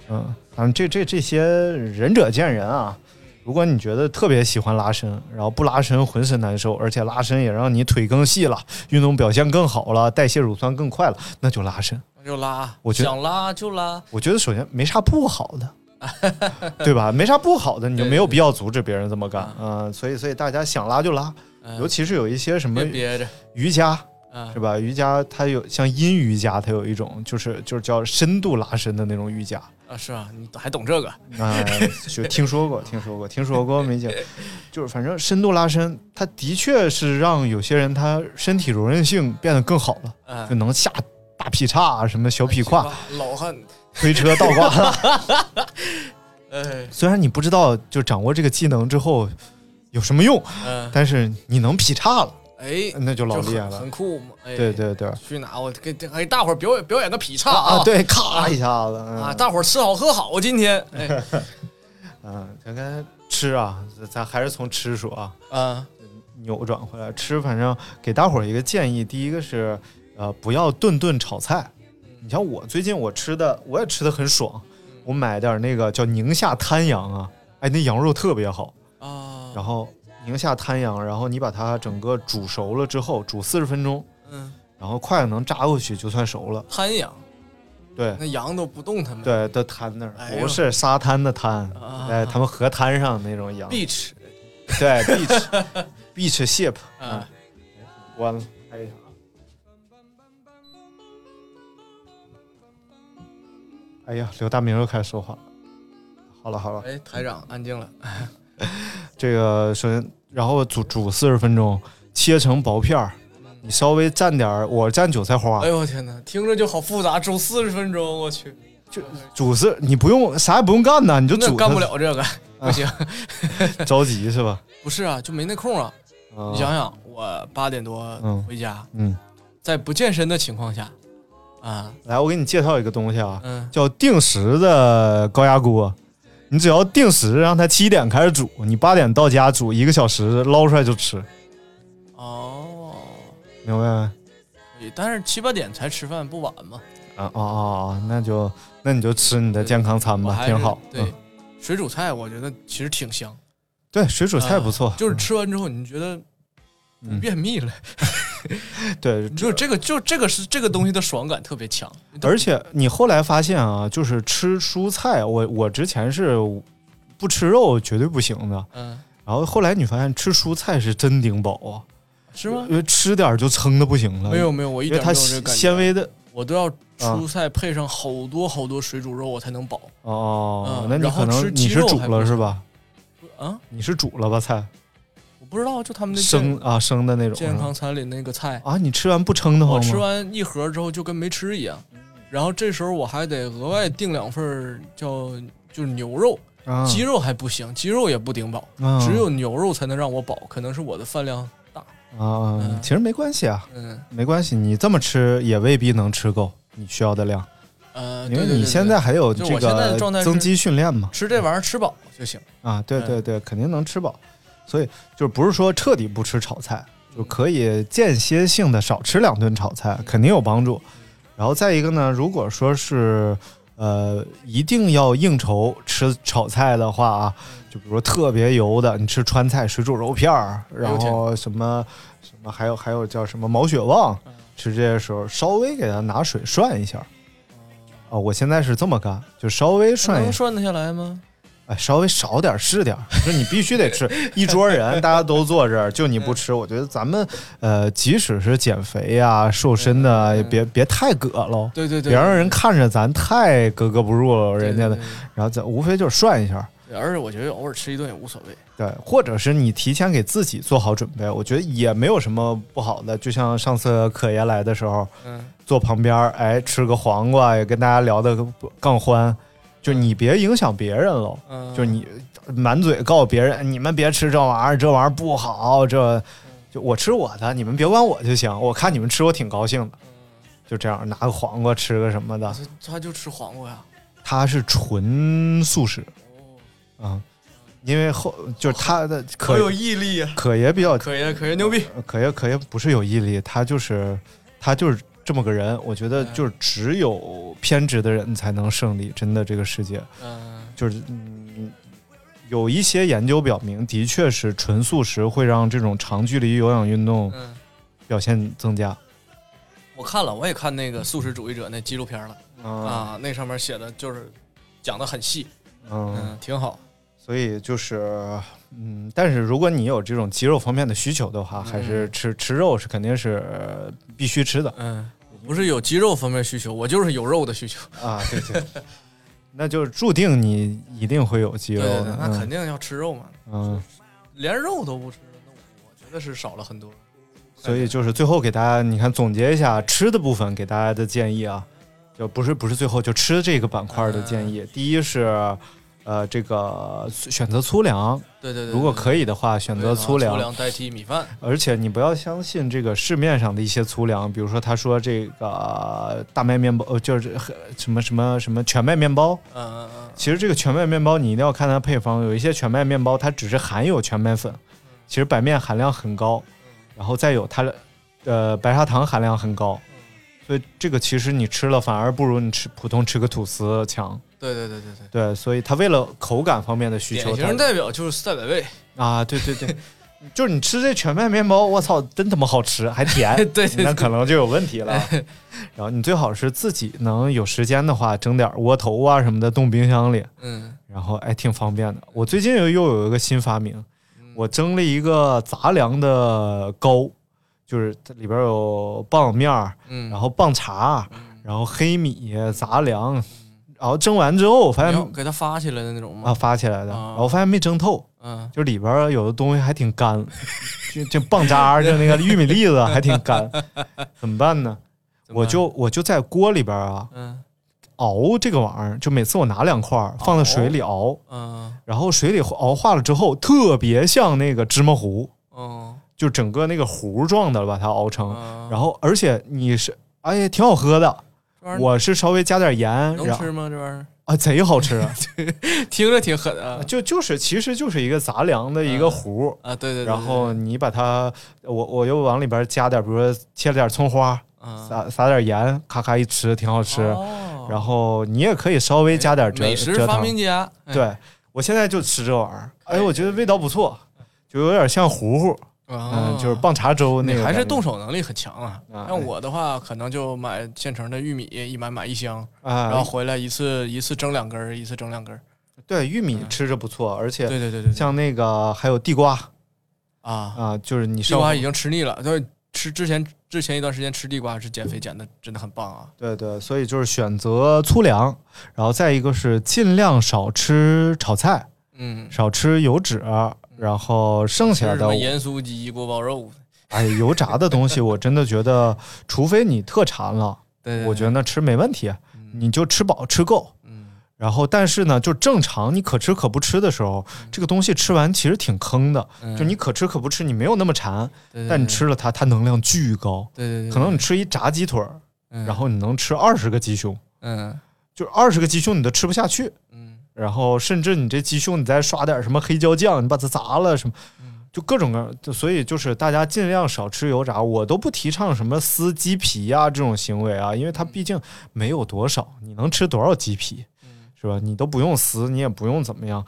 Speaker 1: 嗯，反正这这这些仁者见仁啊。如果你觉得特别喜欢拉伸，然后不拉伸浑身难受，而且拉伸也让你腿更细了，运动表现更好了，代谢乳酸更快了，那就拉伸。
Speaker 2: 那就拉，
Speaker 1: 我觉得
Speaker 2: 想拉就拉，
Speaker 1: 我觉得首先没啥不好的，对吧？没啥不好的，你就没有必要阻止别人这么干。嗯、所以所以大家想拉就拉，
Speaker 2: 嗯
Speaker 1: 尤其是有一些什么瑜伽。
Speaker 2: 嗯
Speaker 1: 是吧？瑜伽它有像阴瑜伽，它有一种就是就是叫深度拉伸的那种瑜伽，
Speaker 2: 啊，是啊，你还懂这个？
Speaker 1: 啊、就听说过，听说过，听说过梅姐？就是反正深度拉伸，它的确是让有些人他身体柔韧性变得更好了，
Speaker 2: 嗯
Speaker 1: 就能下大劈叉、什么小劈胯、
Speaker 2: 老汉，
Speaker 1: 推车倒挂了。
Speaker 2: 哎，
Speaker 1: 虽然你不知道就掌握这个技能之后有什么用，
Speaker 2: 嗯，
Speaker 1: 但是你能劈叉了，
Speaker 2: 哎，
Speaker 1: 那就老厉害了。
Speaker 2: 很酷嘛。哎，
Speaker 1: 对对对，
Speaker 2: 去哪我给给给大伙儿表演表演个劈叉
Speaker 1: 啊，对，咔一下子，
Speaker 2: 啊，
Speaker 1: 嗯
Speaker 2: 大伙儿吃好喝好，今天哎，
Speaker 1: 嗯，大概吃啊，咱还是从吃说啊，
Speaker 2: 啊，
Speaker 1: 扭转回来吃，反正给大伙儿一个建议，第一个是呃不要顿顿炒菜。你像我最近我吃的我也吃的很爽，我买点那个叫宁夏滩羊啊，哎那羊肉特别好，
Speaker 2: 啊，
Speaker 1: 然后宁夏滩羊，然后你把它整个煮熟了之后，煮四十分钟，
Speaker 2: 嗯，
Speaker 1: 然后筷子能扎过去就算熟了。
Speaker 2: 滩羊，
Speaker 1: 对
Speaker 2: 那羊都不动它们。
Speaker 1: 对，都滩那儿，
Speaker 2: 哎呦
Speaker 1: 不是沙滩的滩，
Speaker 2: 啊
Speaker 1: 哎，他们河滩上那种羊。
Speaker 2: ，beach
Speaker 1: 对，beach beach ship
Speaker 2: 啊，
Speaker 1: 关了，拍一下啊。哎呀，刘大明又开始说话了。好了好了，
Speaker 2: 哎，台长安静了。
Speaker 1: 这个首先，然后煮煮四十分钟，切成薄片儿，你稍微蘸点儿，我蘸韭菜花
Speaker 2: 哎，呦我天哪，听着就好复杂，煮四十分钟，我去，就
Speaker 1: 煮是你不用啥也不用干呐，你就煮，
Speaker 2: 那干不，了这个，不行。
Speaker 1: 着急是吧？
Speaker 2: 不是啊，就没那空啊。
Speaker 1: 啊
Speaker 2: 你想想，我八点多
Speaker 1: 嗯
Speaker 2: 回家，
Speaker 1: 嗯，
Speaker 2: 在不健身的情况下，啊，
Speaker 1: 来，我给你介绍一个东西啊，
Speaker 2: 嗯，
Speaker 1: 叫定时的高压锅。你只要定时让它七点开始煮，你八点到家煮一个小时，捞出来就吃，
Speaker 2: 哦，
Speaker 1: 明白没？
Speaker 2: 对但是七八点才吃饭不晚吗？
Speaker 1: 啊啊啊啊！那就那你就吃你的健康餐吧，挺好。
Speaker 2: 对
Speaker 1: 嗯，
Speaker 2: 水煮菜我觉得其实挺香，
Speaker 1: 对，水煮菜不错，
Speaker 2: 啊就是吃完之后你觉得不
Speaker 1: 嗯
Speaker 2: 便秘了，
Speaker 1: 对，
Speaker 2: 就这个就这个是这个东西的爽感特别强，
Speaker 1: 而且你后来发现啊，就是吃蔬菜，我我之前是不吃肉绝对不行的，
Speaker 2: 嗯，
Speaker 1: 然后后来你发现吃蔬菜是真顶饱啊，
Speaker 2: 是吗？
Speaker 1: 因为吃点就撑的不行了。
Speaker 2: 没有没有，我一点没有这感觉。
Speaker 1: 纤维的
Speaker 2: 我都要蔬菜配上好多好多水煮肉，我才能饱。
Speaker 1: 哦
Speaker 2: 嗯，
Speaker 1: 那你可能你是煮了是吧？
Speaker 2: 啊，
Speaker 1: 你是煮了吧菜
Speaker 2: 我不知道，就他们那
Speaker 1: 生啊生的那种
Speaker 2: 健康餐里那个菜，
Speaker 1: 啊？你吃完不撑的
Speaker 2: 我
Speaker 1: 慌吗？
Speaker 2: 我吃完一盒之后就跟没吃一样。然后这时候我还得额外订两份儿叫就是牛肉，
Speaker 1: 啊
Speaker 2: 鸡肉还不行，鸡肉也不顶饱，
Speaker 1: 啊
Speaker 2: 只有牛肉才能让我饱。可能是我的饭量大，
Speaker 1: 啊，
Speaker 2: 嗯
Speaker 1: 其实没关系啊，
Speaker 2: 嗯
Speaker 1: 没关系，你这么吃也未必能吃够你需要的量，
Speaker 2: 呃，
Speaker 1: 因为你现在还有这个增肌训练嘛。
Speaker 2: 吃这玩意儿吃饱就行。
Speaker 1: 啊，对
Speaker 2: 嗯
Speaker 1: 对对，肯定能吃饱。所以就是不是说彻底不吃炒菜，就可以间歇性的少吃两顿炒菜，肯定有帮助。然后再一个呢，如果说是呃一定要应酬吃炒菜的话啊，就比如说特别油的，你吃川菜水煮肉片儿，然后什么什么还有还有叫什么毛血旺，吃这些时候稍微给它拿水涮一下。啊，我现在是这么干，就稍微涮一下。
Speaker 2: 能涮得下来吗？
Speaker 1: 哎，稍微少点儿是点儿，就你必须得吃。一桌人大家都坐这儿，就你不吃，我觉得咱们呃，即使是减肥呀、瘦身的，也别别太葛喽，
Speaker 2: 对对对，
Speaker 1: 别让人看着咱太格格不入了，人家的然后咱无非就是涮一下，
Speaker 2: 而且我觉得偶尔吃一顿也无所谓。
Speaker 1: 对，或者是你提前给自己做好准备，我觉得也没有什么不好的。就像上次可爷来的时候，
Speaker 2: 嗯，
Speaker 1: 坐旁边儿，哎，吃个黄瓜，也跟大家聊得更欢。就你别影响别人喽，
Speaker 2: 嗯
Speaker 1: 就你满嘴告诉别人，你们别吃这玩意儿，这玩意儿不好，这就我吃我的，你们别管我就行。我看你们吃，我挺高兴的。就这样拿个黄瓜吃个什么的，
Speaker 2: 他他就吃黄瓜呀。
Speaker 1: 他是纯素食，啊、因为后就是他的可
Speaker 2: 有毅力呀！
Speaker 1: 可爷比较
Speaker 2: 可爷可爷牛逼，
Speaker 1: 可爷可爷不是有毅力，他就是他就是这么个人。我觉得就是只有偏执的人才能胜利，真的这个世界。
Speaker 2: 嗯。
Speaker 1: 就是嗯，有一些研究表明，的确是纯素食会让这种长距离有氧运动
Speaker 2: 嗯，
Speaker 1: 表现增加。
Speaker 2: 我看了，我也看那个素食主义者那纪录片了。
Speaker 1: 啊
Speaker 2: 啊，那上面写的就是讲的很细，
Speaker 1: 嗯，
Speaker 2: 嗯，挺好。
Speaker 1: 所以就是嗯，但是如果你有这种肌肉方面的需求的话，还是吃吃肉是肯定是呃必须吃的
Speaker 2: 嗯，不是有肌肉方面需求，我就是有肉的需求。
Speaker 1: 啊。对对，那就注定你一定会有肌
Speaker 2: 对对对
Speaker 1: 肉的，，嗯
Speaker 2: 那肯定要吃肉嘛，
Speaker 1: 嗯。
Speaker 2: 连肉都不吃，那我我觉得是少了很多。
Speaker 1: 所以就是最后给大家，你看总结一下吃的部分给大家的建议啊，就不是不是最后就吃这个板块的建议。第一是，呃，这个选择粗粮，
Speaker 2: 对对对，
Speaker 1: 如果可以的话，选择粗粮。
Speaker 2: 粗粮代替米饭。
Speaker 1: 而且你不要相信这个市面上的一些粗粮，比如说他说这个呃大麦面包，呃，就是很什么什么什么全麦面包。
Speaker 2: 嗯嗯嗯，
Speaker 1: 其实这个全麦面包你一定要看它配方，有一些全麦面包它只是含有全麦粉，其实白面含量很高，然后再有它的呃白砂糖含量很高，所以这个其实你吃了反而不如你吃普通吃个吐司强。
Speaker 2: 对对对对对。
Speaker 1: 对，所以它为了口感方面的需求，
Speaker 2: 典型代表就是赛百味。
Speaker 1: 啊，对对对，就是你吃这全麦面包，我操，真他妈好吃，还甜，
Speaker 2: 对对对
Speaker 1: 那可能就有问题了。然后你最好是自己能有时间的话，蒸点窝头啊什么的冻冰箱里，
Speaker 2: 嗯
Speaker 1: 然后哎挺方便的。我最近又又有一个新发明，我蒸了一个杂粮的糕，就是它里边有棒面儿，
Speaker 2: 嗯，
Speaker 1: 然后棒碴，然后黑米、杂粮，然后蒸完之后我发现
Speaker 2: 给它发起来的那种
Speaker 1: 啊？发起来的，
Speaker 2: 啊。
Speaker 1: 然后发现没蒸透。
Speaker 2: 嗯。
Speaker 1: 就里边有的东西还挺干，就就棒渣，就那个玉米粒子还挺干，怎么办呢？我就我就在锅里边啊
Speaker 2: 嗯。
Speaker 1: 熬这个玩意儿，就每次我拿两块放在水里熬，
Speaker 2: 嗯。
Speaker 1: 然后水里熬化了之后，特别像那个芝麻糊，
Speaker 2: 嗯
Speaker 1: 就整个那个糊状的把它熬成，
Speaker 2: 嗯，
Speaker 1: 然后而且你是哎呀挺好喝的，我是稍微加点盐，然后
Speaker 2: 能吃吗？这玩意儿
Speaker 1: 啊贼好吃，
Speaker 2: 听着挺狠啊
Speaker 1: 就就是其实就是一个杂粮的一个糊。
Speaker 2: 啊！对对对，
Speaker 1: 然后你把它，我我又往里边加点，比如说切了点葱花，
Speaker 2: 嗯
Speaker 1: 撒撒点盐，咔咔一吃，挺好吃。
Speaker 2: 哦
Speaker 1: 然后你也可以稍微加点蔗
Speaker 2: 美食发。明家，哎
Speaker 1: 对我现在就吃这玩意儿，哎，我觉得味道不错，就有点像糊糊，
Speaker 2: 啊
Speaker 1: 嗯，就是棒碴粥那
Speaker 2: 你还是。动手能力很强啊。
Speaker 1: 啊
Speaker 2: 像我的话，可能就买现成的玉米，一买买一箱，
Speaker 1: 啊，
Speaker 2: 然后回来一次一次蒸两根儿，一次蒸两根儿。
Speaker 1: 对玉米吃着不错，而且
Speaker 2: 对对对，对
Speaker 1: 像那个还有地瓜
Speaker 2: 啊，
Speaker 1: 啊，就是你烧
Speaker 2: 地瓜已经吃腻了，对，吃之前之前一段时间吃地瓜是减肥减的真的很棒啊。
Speaker 1: 对对，所以就是选择粗粮，然后再一个是尽量少吃炒菜，
Speaker 2: 嗯，
Speaker 1: 少吃油脂，然后剩下的
Speaker 2: 盐酥鸡、锅包肉，
Speaker 1: 哎油炸的东西，我真的觉得，除非你特馋了，
Speaker 2: 对，
Speaker 1: 我觉得那吃没问题，你就吃饱吃够。
Speaker 2: 嗯。
Speaker 1: 然后，但是呢，就正常你可吃可不吃的时候，这个东西吃完其实挺坑的。
Speaker 2: 嗯。
Speaker 1: 就你可吃可不吃，你没有那么馋，但你吃了它，它能量巨高。
Speaker 2: 对对对，
Speaker 1: 可能你吃一炸鸡腿儿，
Speaker 2: 嗯。
Speaker 1: 然后你能吃二十个鸡胸，
Speaker 2: 嗯。
Speaker 1: 就二十个鸡胸你都吃不下去。
Speaker 2: 嗯
Speaker 1: 然后甚至你这鸡胸你再刷点什么黑椒酱，你把它砸了什么，
Speaker 2: 嗯
Speaker 1: 就各种各样。就所以就是大家尽量少吃油炸，我都不提倡什么撕鸡皮呀、这种行为啊，因为它毕竟没有多少，你能吃多少鸡皮，是吧？你都不用撕，你也不用怎么样。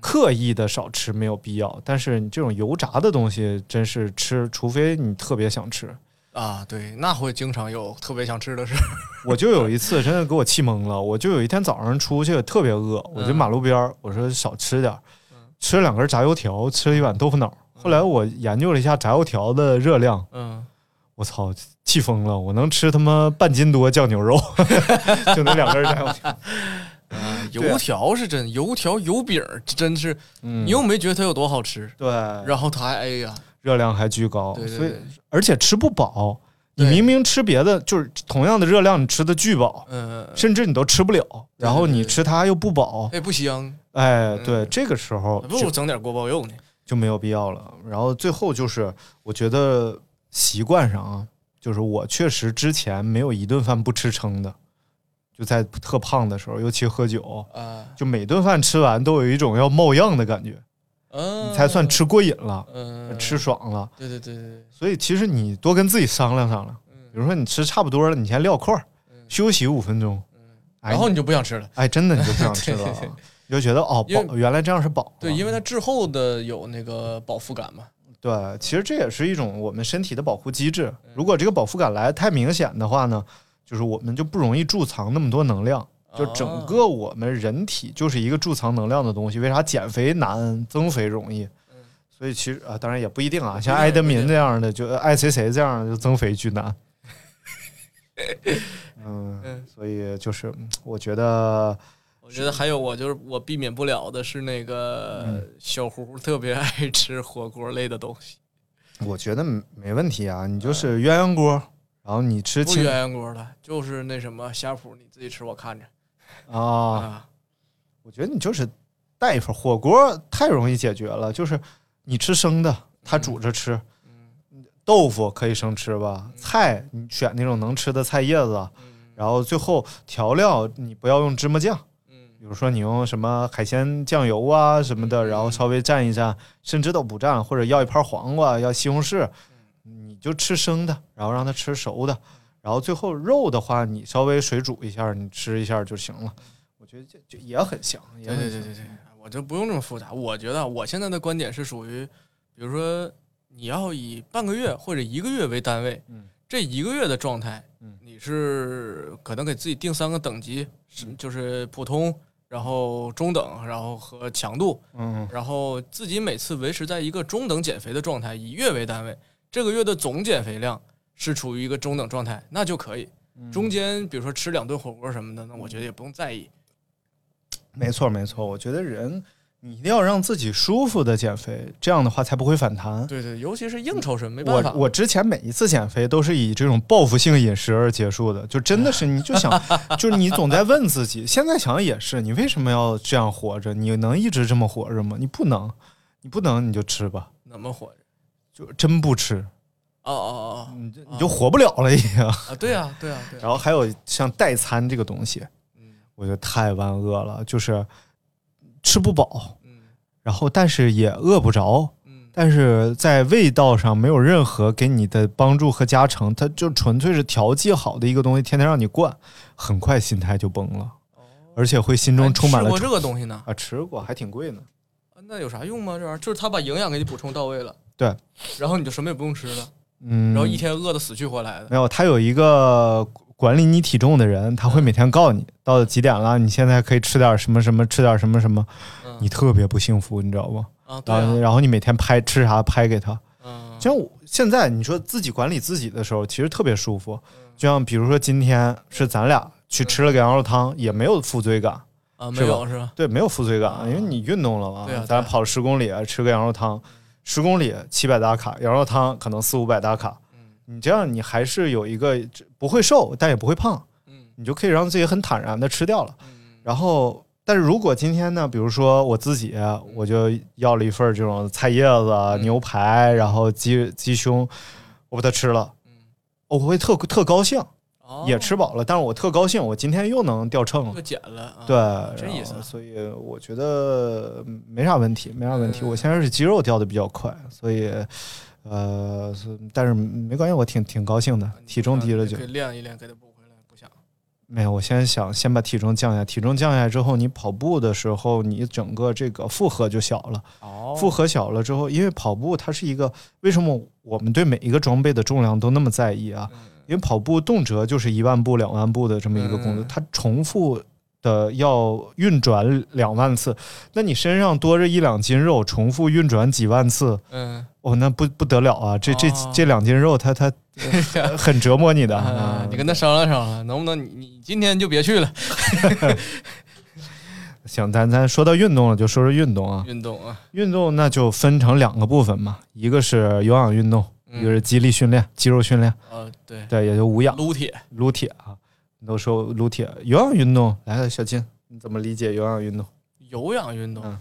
Speaker 1: 刻意的少吃没有必要，但是你这种油炸的东西真是吃，除非你特别想吃。
Speaker 2: 啊，对，那会经常有特别想吃的事儿。
Speaker 1: 我就有一次真的给我气懵了，我就有一天早上出去特别饿，我就马路边儿，我说少吃点儿，吃了两根炸油条，吃了一碗豆腐脑。后来我研究了一下炸油条的热量，
Speaker 2: 嗯，
Speaker 1: 我操，气疯了！我能吃他妈半斤多酱牛肉，就那两根炸油条。
Speaker 2: 油条是真，油条油饼儿真是，
Speaker 1: 嗯。
Speaker 2: 你又没觉得它有多好吃，
Speaker 1: 对，
Speaker 2: 然后它还哎呀，
Speaker 1: 热量还巨高，所以而且吃不饱。你明明吃别的，就是同样的热量，你吃的巨饱，
Speaker 2: 嗯，
Speaker 1: 甚至你都吃不了，然后你吃它又不饱，
Speaker 2: 哎不香，
Speaker 1: 哎，对，这个时候就
Speaker 2: 不如整点锅包肉呢。
Speaker 1: 就没有必要了。然后最后就是，我觉得习惯上啊，就是我确实之前没有一顿饭不吃撑的，就在特胖的时候，尤其喝酒，
Speaker 2: 啊，
Speaker 1: 就每顿饭吃完都有一种要冒样的感觉，
Speaker 2: 嗯，
Speaker 1: 你才算吃过瘾了，
Speaker 2: 嗯，
Speaker 1: 吃爽了。
Speaker 2: 对对对对，
Speaker 1: 所以其实你多跟自己商量商量，比如说你吃差不多了，你先撂块儿，休息五分钟，哎
Speaker 2: 然后你就不想吃了。
Speaker 1: 哎，真的你就不想吃了
Speaker 2: 对对对
Speaker 1: 啊，你就觉得哦原来这样是饱啊。
Speaker 2: 对，因为它滞后的有那个饱腹感嘛。
Speaker 1: 对，其实这也是一种我们身体的保护机制。如果这个饱腹感来得太明显的话呢，就是我们就不容易贮藏那么多能量。就整个我们人体就是一个贮藏能量的东西。为啥减肥难，增肥容易？所以其实啊，当然也不一定啊。像艾德民这样的，就爱谁谁这样的，就增肥巨难。嗯，所以就是嗯我觉得，
Speaker 2: 我觉得还有我就是我避免不了的是那个
Speaker 1: 嗯
Speaker 2: 小胡特别爱吃火锅类的东西，
Speaker 1: 我觉得没问题啊。你就是鸳鸯锅，然后你吃清
Speaker 2: 不鸳鸯锅了，就是那什么呷哺，你自己吃我看着
Speaker 1: 啊。
Speaker 2: 啊。
Speaker 1: 我觉得你就是带一份火锅太容易解决了，就是你吃生的，他煮着吃。嗯豆腐可以生吃吧，菜你选那种能吃的菜叶子，然后最后调料你不要用芝麻酱，比如说你用什么海鲜酱油啊什么的，然后稍微蘸一蘸，甚至都不蘸，或者要一盘黄瓜，要西红柿，你就吃生的，然后让它吃熟的，然后最后肉的话你稍微水煮一下，你吃一下就行了。我觉得这就也很香，也
Speaker 2: 对
Speaker 1: 很香
Speaker 2: 对对对对，我就不用这么复杂。我觉得我现在的观点是属于，比如说你要以半个月或者一个月为单位，
Speaker 1: 嗯
Speaker 2: 这一个月的状态，
Speaker 1: 嗯
Speaker 2: 你是可能给自己定三个等级，是就是普通，然后中等，然后和强度，
Speaker 1: 嗯
Speaker 2: 然后自己每次维持在一个中等减肥的状态，以月为单位，这个月的总减肥量是处于一个中等状态，那就可以。
Speaker 1: 嗯
Speaker 2: 中间比如说吃两顿火锅什么的，那我觉得也不用在意。
Speaker 1: 没错没错，我觉得人你一定要让自己舒服的减肥，这样的话才不会反弹。
Speaker 2: 对对，尤其是应酬时没办法。
Speaker 1: 我我之前每一次减肥都是以这种报复性饮食而结束的，就真的是你就想，就是你总在问自己，现在想也是，你为什么要这样活着？你能一直这么活着吗？你不能，你不能，你就吃吧，
Speaker 2: 怎么活着？
Speaker 1: 就真不吃，
Speaker 2: 哦哦哦
Speaker 1: 你就你就活不了了已经。
Speaker 2: 哦啊！对啊对啊对啊。
Speaker 1: 然后还有像代餐这个东西，
Speaker 2: 嗯
Speaker 1: 我觉得太万恶了，就是吃不饱，
Speaker 2: 嗯
Speaker 1: 然后但是也饿不着，
Speaker 2: 嗯
Speaker 1: 但是在味道上没有任何给你的帮助和加成，它就纯粹是调剂好的一个东西，天天让你灌，很快心态就崩了，而且会心中充满了
Speaker 2: 吃过这个东西呢？
Speaker 1: 啊，吃过还挺贵呢。
Speaker 2: 啊那有啥用吗？这玩意儿就是他把营养给你补充到位了，
Speaker 1: 对，
Speaker 2: 然后你就什么也不用吃了，
Speaker 1: 嗯，
Speaker 2: 然后一天饿得死去活来的。
Speaker 1: 没有，他有一个管理你体重的人，他会每天告诉你到了几点了，你现在可以吃点什么什么，吃点什么什么，
Speaker 2: 嗯
Speaker 1: 你特别不幸福，你知道吗？
Speaker 2: 啊，对
Speaker 1: 然后
Speaker 2: 啊，
Speaker 1: 然后你每天拍吃啥拍给他，
Speaker 2: 嗯
Speaker 1: 像我现在你说自己管理自己的时候，其实特别舒服。
Speaker 2: 嗯
Speaker 1: 就像比如说今天是咱俩去吃了个羊肉汤，也没有负罪感，
Speaker 2: 啊，没有是吧？
Speaker 1: 对，没有负罪感，因为你运动了嘛。
Speaker 2: 对
Speaker 1: 咱俩跑了十公里，吃个羊肉汤，十公里七百大卡，羊肉汤可能四五百大卡。你这样，你还是有一个不会瘦，但也不会胖，
Speaker 2: 嗯
Speaker 1: 你就可以让自己很坦然的吃掉了。
Speaker 2: 嗯
Speaker 1: 然后，但是如果今天呢，比如说我自己，我就要了一份这种菜叶子、
Speaker 2: 嗯
Speaker 1: 牛排，然后鸡鸡胸，我把它吃了，我会特特高兴，也吃饱了，但是我特高兴，我今天又能掉秤了
Speaker 2: 又。减了，啊
Speaker 1: 对，
Speaker 2: 这意思
Speaker 1: 所以我觉得没啥问题，没啥问题。
Speaker 2: 嗯
Speaker 1: 我现在是肌肉掉的比较快，所以呃，但是没关系，我挺挺高兴的，体重低了就
Speaker 2: 可以练一练，给它补回来，不想。
Speaker 1: 没有。我现在想先把体重降下，体重降下来之后，你跑步的时候，你整个这个负荷就小了。
Speaker 2: 哦
Speaker 1: 负荷小了之后，因为跑步它是一个为什么我们对每一个装备的重量都那么在意啊？因为跑步动辄就是一万步、两万步的这么一个工作，
Speaker 2: 嗯
Speaker 1: 它重复的要运转两万次，那你身上多着一两斤肉，重复运转几万次，
Speaker 2: 嗯，
Speaker 1: 哦，那不不得了啊！这这
Speaker 2: 哦
Speaker 1: 这两斤肉它，它呃 很折磨你的。
Speaker 2: 你跟他商量商量，能不能你你今天就别去了？
Speaker 1: 行，咱咱说到运动了，就说说运动啊。
Speaker 2: 运动啊，
Speaker 1: 运动那就分成两个部分嘛，一个是有氧运动，
Speaker 2: 嗯
Speaker 1: 一个是肌力训练、肌肉训练。
Speaker 2: 啊，对，
Speaker 1: 对，也就无氧
Speaker 2: 撸铁，
Speaker 1: 撸铁啊，你都说撸铁。有氧运动，来，小金，你怎么理解有氧运动？
Speaker 2: 有氧运动
Speaker 1: 嗯，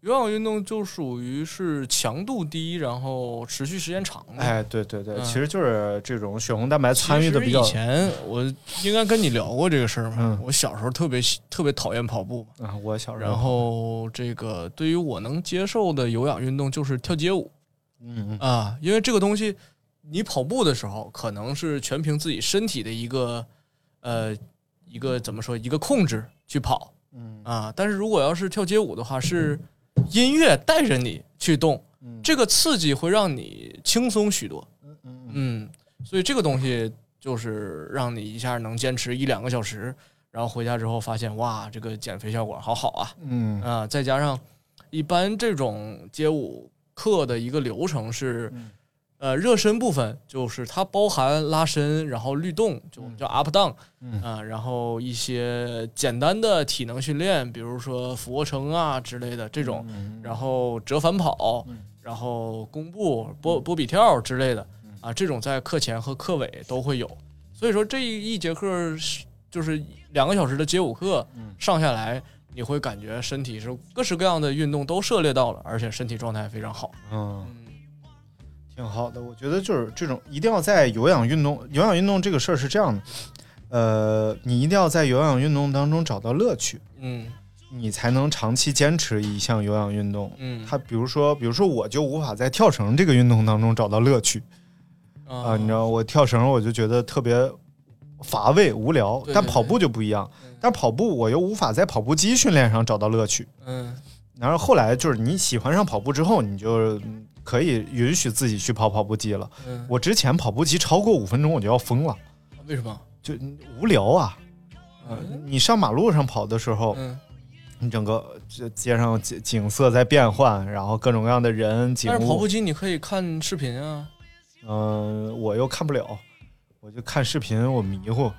Speaker 2: 有氧运动就属于是强度低，然后持续时间长的。
Speaker 1: 哎，对对对，
Speaker 2: 嗯
Speaker 1: 其实就是这种血红蛋白参与的比较
Speaker 2: 以前我应该跟你聊过这个事儿嘛。
Speaker 1: 嗯
Speaker 2: 我小时候特别喜特别讨厌跑步，
Speaker 1: 啊。我小时候，
Speaker 2: 然后这个对于我能接受的有氧运动就是跳街舞
Speaker 1: 嗯嗯
Speaker 2: 啊，因为这个东西你跑步的时候可能是全凭自己身体的一个呃一个怎么说一个控制去跑
Speaker 1: 嗯
Speaker 2: 啊，但是如果要是跳街舞的话，是音乐带着你去动，
Speaker 1: 嗯
Speaker 2: 这个刺激会让你轻松许多。嗯，所以这个东西就是让你一下能坚持一两个小时，然后回家之后发现哇，这个减肥效果好好啊
Speaker 1: 嗯
Speaker 2: 啊！再加上一般这种街舞课的一个流程是，
Speaker 1: 嗯。
Speaker 2: 呃，热身部分就是它包含拉伸，然后律动，就我们叫 up down，
Speaker 1: 嗯。
Speaker 2: 啊，然后一些简单的体能训练，比如说俯卧撑啊之类的这种，
Speaker 1: 嗯
Speaker 2: 然后折返跑，然后弓步、波波比跳之类的啊，这种在课前和课尾都会有。所以说这一节课是就是两个小时的街舞课上下来，你会感觉身体是各式各样的运动都涉猎到了，而且身体状态非常好。
Speaker 1: 嗯，挺好的。我觉得就是这种一定要在有氧运动，有氧运动这个事儿是这样的，呃，你一定要在有氧运动当中找到乐趣，
Speaker 2: 嗯
Speaker 1: 你才能长期坚持一项有氧运动。
Speaker 2: 嗯，
Speaker 1: 他比如说，比如说我就无法在跳绳这个运动当中找到乐趣啊、你知道，我跳绳我就觉得特别乏味无聊，但跑步就不一样，但跑步我又无法在跑步机训练上找到乐趣。
Speaker 2: 嗯
Speaker 1: 然后后来就是你喜欢上跑步之后，你就嗯可以允许自己去跑跑步机了。
Speaker 2: 嗯，
Speaker 1: 我之前跑步机超过五分钟我就要疯了，
Speaker 2: 为什么？
Speaker 1: 就无聊啊。呃，你上马路上跑的时候，
Speaker 2: 嗯，
Speaker 1: 你整个这街上景景色在变换，然后各种各样的人景物
Speaker 2: 但是跑步，机你可以看视频啊。
Speaker 1: 嗯、我又看不了，我就看视频，我迷糊，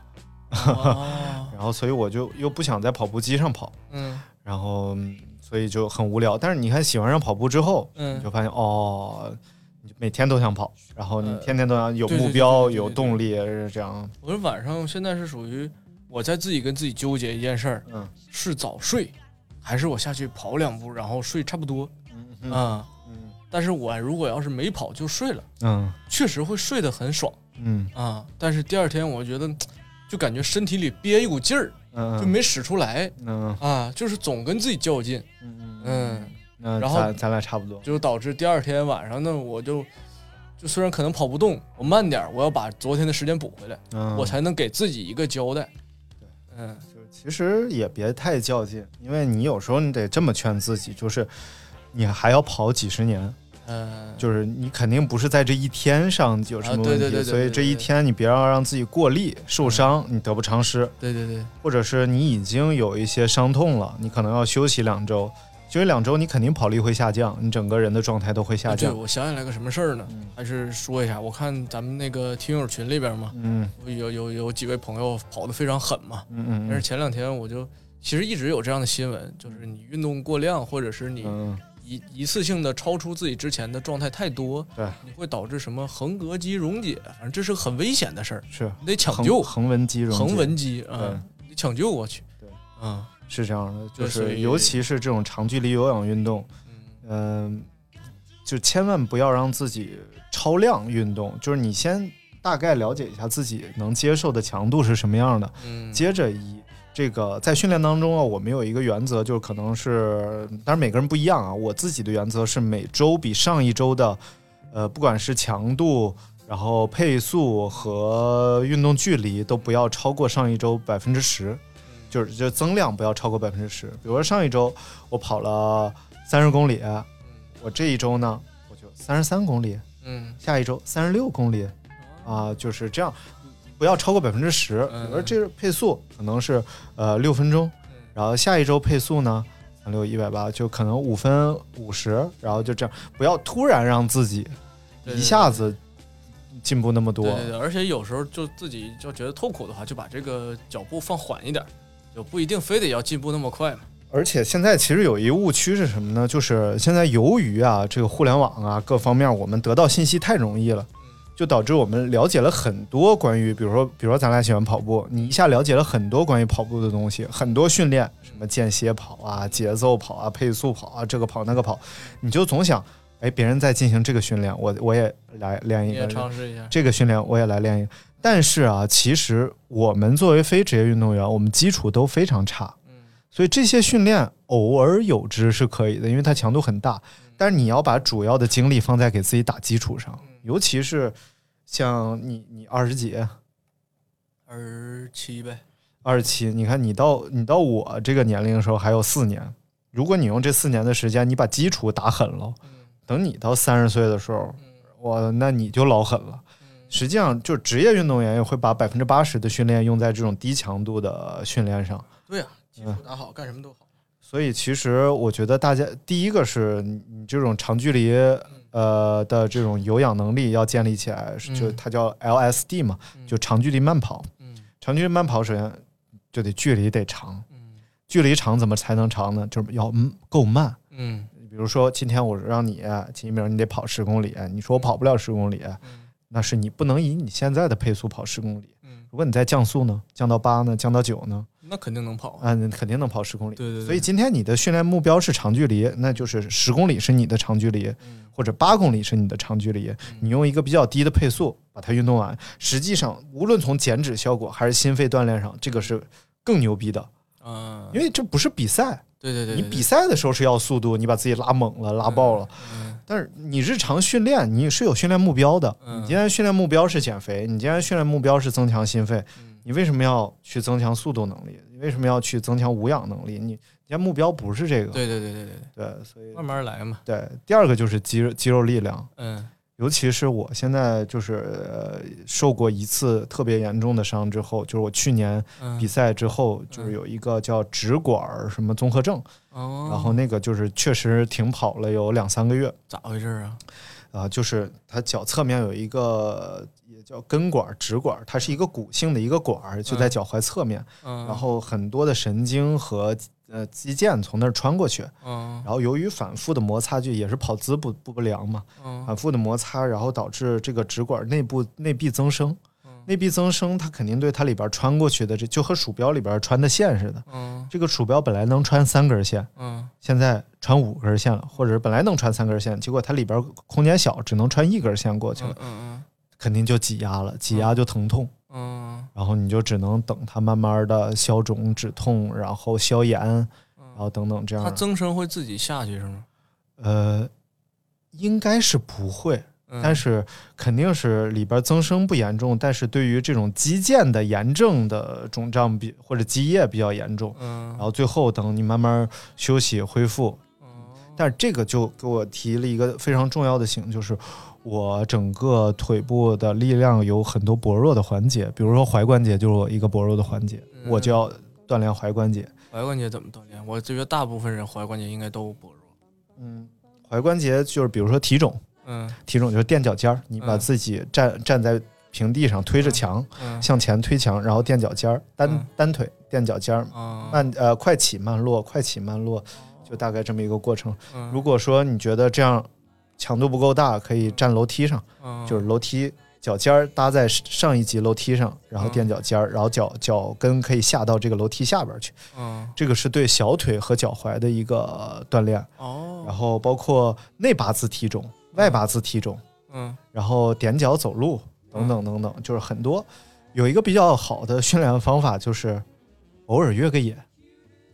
Speaker 2: 哦。
Speaker 1: 然后所以我就又不想在跑步机上跑，
Speaker 2: 嗯。
Speaker 1: 然后嗯所以就很无聊。但是你看喜欢上跑步之后，你
Speaker 2: 嗯
Speaker 1: 就发现哦，你每天都想跑，然后你
Speaker 2: 呃
Speaker 1: 天天都想有目标、有动力，是这样。
Speaker 2: 我说晚上现在是属于我在自己跟自己纠结一件事儿，
Speaker 1: 嗯。
Speaker 2: 是早睡，还是我下去跑两步然后睡差不多？
Speaker 1: 嗯
Speaker 2: 啊？
Speaker 1: 嗯。
Speaker 2: 但是我如果要是没跑就睡了，
Speaker 1: 嗯。
Speaker 2: 确实会睡得很爽
Speaker 1: 嗯。
Speaker 2: 啊。但是第二天我觉得就感觉身体里憋一股劲儿，
Speaker 1: 嗯，
Speaker 2: 就没使出来
Speaker 1: 嗯。
Speaker 2: 啊，就是总跟自己较劲，
Speaker 1: 嗯
Speaker 2: 然后
Speaker 1: 咱咱俩差不多。
Speaker 2: 就导致第二天晚上呢，我就就虽然可能跑不动，我慢点儿，我要把昨天的时间补回来，
Speaker 1: 嗯，
Speaker 2: 我才能给自己一个交代。对嗯
Speaker 1: 就是其实也别太较劲，因为你有时候你得这么劝自己，就是你还要跑几十年，
Speaker 2: 嗯，
Speaker 1: 就是你肯定不是在这一天上有什么问题，
Speaker 2: 啊对对对对
Speaker 1: 所以这一天你别要让自己过力受伤，你得不偿失，
Speaker 2: 对对对，
Speaker 1: 或者是你已经有一些伤痛了，你可能要休息两周，休息两周你肯定跑力会下降，你整个人的状态都会下
Speaker 2: 啊对，
Speaker 1: 降。
Speaker 2: 我想起来个什么事儿呢？
Speaker 1: 嗯
Speaker 2: 还是说一下，我看咱们那个听友群里边嘛，
Speaker 1: 嗯
Speaker 2: 有有有几位朋友跑得非常狠嘛。
Speaker 1: 嗯嗯
Speaker 2: 但是前两天我就其实一直有这样的新闻，就是你运动过量，或者是你
Speaker 1: 嗯，
Speaker 2: 一一次性的超出自己之前的状态太多，
Speaker 1: 对，
Speaker 2: 你会导致什么横膈肌溶解，反正这是很危险的事儿，
Speaker 1: 是
Speaker 2: 你得抢救
Speaker 1: 横横纹肌溶解
Speaker 2: 横纹肌
Speaker 1: 对
Speaker 2: 啊，你抢救过去。
Speaker 1: 对，
Speaker 2: 嗯
Speaker 1: 是这样的，就是尤其是这种长距离有氧运动，嗯、就千万不要让自己超量运动，就是你先大概了解一下自己能接受的强度是什么样的，
Speaker 2: 嗯，
Speaker 1: 接着以这个在训练当中啊，我们有一个原则，就是可能是，当然每个人不一样啊，我自己的原则是每周比上一周的，呃，不管是强度。然后配速和运动距离都不要超过上一周百分之十，就是就增量不要超过百分之十。比如说上一周我跑了三十公里，我这一周呢我就三十三公里，
Speaker 2: 嗯
Speaker 1: 下一周三十六公里，啊，就是这样，不要超过百分之十。比如说这配速可能是呃六分钟，然后下一周配速呢三六一百八，就可能五分五十，然后就这样，不要突然让自己一下子进步那么多。
Speaker 2: 对对对，而且有时候就自己就觉得痛苦的话，就把这个脚步放缓一点，就不一定非得要进步那么快嘛。
Speaker 1: 而且现在其实有一个误区是什么呢？就是现在由于啊这个互联网啊各方面，我们得到信息太容易了，就导致我们了解了很多关于，比如说，比如说咱俩喜欢跑步，你一下了解了很多关于跑步的东西，很多训练，什么间歇跑啊、节奏跑啊、配速跑啊，这个跑那个跑，你就总想，哎，别人在进行这个训练，我我也来练一个
Speaker 2: 也，尝试一下。
Speaker 1: 这个训练我也来练一个。但是啊，其实我们作为非职业运动员，我们基础都非常差，所以这些训练偶尔有之是可以的，因为它强度很大。但是你要把主要的精力放在给自己打基础上，尤其是像你你二十几、
Speaker 2: 二十七呗，
Speaker 1: 二十七，你看你到你到我这个年龄的时候还有四年，如果你用这四年的时间，你把基础打狠了，等你到三十岁的时候，我那你就老狠了。实际上，就职业运动员也会把百分之八十的训练用在这种低强度的训练上。
Speaker 2: 对呀、基础打好，干什么都好。
Speaker 1: 所以，其实我觉得大家第一个是你你这种长距离呃的这种有氧能力要建立起来，是就
Speaker 2: 嗯
Speaker 1: 它叫 LSD 嘛，就长距离慢跑。
Speaker 2: 嗯。
Speaker 1: 长距离慢跑首先就得距离得长，
Speaker 2: 嗯。
Speaker 1: 距离长怎么才能长呢？就是要嗯够慢。
Speaker 2: 嗯。
Speaker 1: 比如说今天我让你秦一鸣，你得跑十公里，你说我跑不了十公里，那是你不能以你现在的配速跑十公里。
Speaker 2: 嗯。
Speaker 1: 如果你再降速呢，降到八呢，降到九呢，
Speaker 2: 那肯定能跑。
Speaker 1: 啊，你肯定能跑十公里。
Speaker 2: 对对对
Speaker 1: 所以今天你的训练目标是长距离，那就是十公里是你的长距离，
Speaker 2: 嗯
Speaker 1: 或者八公里是你的长距离。你用一个比较低的配速把它运动完，实际上无论从减脂效果还是心肺锻炼上，这个是更牛逼的，
Speaker 2: 嗯，
Speaker 1: 因为这不是比赛。
Speaker 2: 对对对，
Speaker 1: 你比赛的时候是要速度，你把自己拉猛了、拉爆了。
Speaker 2: 嗯
Speaker 1: 但是你日常训练，你是有训练目标的。
Speaker 2: 嗯
Speaker 1: 你今天训练目标是减肥，你今天训练目标是增强心肺，
Speaker 2: 嗯
Speaker 1: 你为什么要去增强速度能力？你为什么要去增强无氧能力？你你家目标不是这个。
Speaker 2: 对对对对对对，
Speaker 1: 所以
Speaker 2: 慢慢来嘛。
Speaker 1: 对第二个就是肌肉肌肉力量，
Speaker 2: 嗯
Speaker 1: 尤其是我现在就是、呃、受过一次特别严重的伤之后，就是我去年
Speaker 2: 嗯，
Speaker 1: 比赛之后，就是有一个叫直管什么综合症，
Speaker 2: 哦，
Speaker 1: 然后那个就是确实停跑了有两三个月。
Speaker 2: 咋回事啊？
Speaker 1: 啊、就是他脚侧面有一个也叫根管、直管，它是一个骨性的一个管儿，就在脚踝侧面，
Speaker 2: 嗯，
Speaker 1: 然后很多的神经和呃肌腱从那儿穿过去，
Speaker 2: 嗯。
Speaker 1: 然后由于反复的摩擦，就也是跑姿不不不良嘛，
Speaker 2: 嗯。
Speaker 1: 反复的摩擦，然后导致这个直管内部内壁增生。
Speaker 2: 嗯。
Speaker 1: 内壁增生，它肯定对它里边穿过去的，这就和鼠标里边穿的线似的。
Speaker 2: 嗯。
Speaker 1: 这个鼠标本来能穿三根线，
Speaker 2: 嗯。
Speaker 1: 现在穿五根线了，或者是本来能穿三根线，结果它里边空间小，只能穿一根线过去了
Speaker 2: 嗯，嗯
Speaker 1: 肯定就挤压了，挤压就疼痛，
Speaker 2: 嗯。
Speaker 1: 然后你就只能等它慢慢的消肿止痛，然后消炎，然后等等这
Speaker 2: 样，它。增生会自己下去是吗？
Speaker 1: 呃，应该是不会，
Speaker 2: 嗯。
Speaker 1: 但是肯定是里边增生不严重，但是对于这种肌腱的炎症的肿胀比或者积液比较严重，
Speaker 2: 嗯。
Speaker 1: 然后最后等你慢慢休息恢复，但是这个就给我提了一个非常重要的醒，就是我整个腿部的力量有很多薄弱的环节，比如说踝关节就是我一个薄弱的环节，
Speaker 2: 嗯
Speaker 1: 我就要锻炼踝关节。
Speaker 2: 踝关节怎么锻炼？我觉得大部分人踝关节应该都薄弱。
Speaker 1: 嗯，踝关节就是比如说体肿，
Speaker 2: 嗯
Speaker 1: 体肿就是垫脚尖儿，你把
Speaker 2: 嗯
Speaker 1: 自己站站在平地上推着墙，
Speaker 2: 嗯
Speaker 1: 向前推墙，然后垫脚尖儿，单
Speaker 2: 嗯
Speaker 1: 单腿垫脚尖儿，
Speaker 2: 啊
Speaker 1: 慢呃快起慢落，快起慢落，就大概这么一个过程。
Speaker 2: 嗯
Speaker 1: 如果说你觉得这样强度不够大，可以站楼梯上，
Speaker 2: 嗯。
Speaker 1: 就是楼梯脚尖儿搭在上一级楼梯上，然后垫脚尖儿，然后脚脚跟可以下到这个楼梯下边去。
Speaker 2: 嗯。
Speaker 1: 这个是对小腿和脚踝的一个锻炼。
Speaker 2: 哦。
Speaker 1: 然后包括内八字体踵、外八字体踵，
Speaker 2: 嗯。
Speaker 1: 然后踮脚走路等等等等，就是很多。有一个比较好的训练方法，就是偶尔越个野，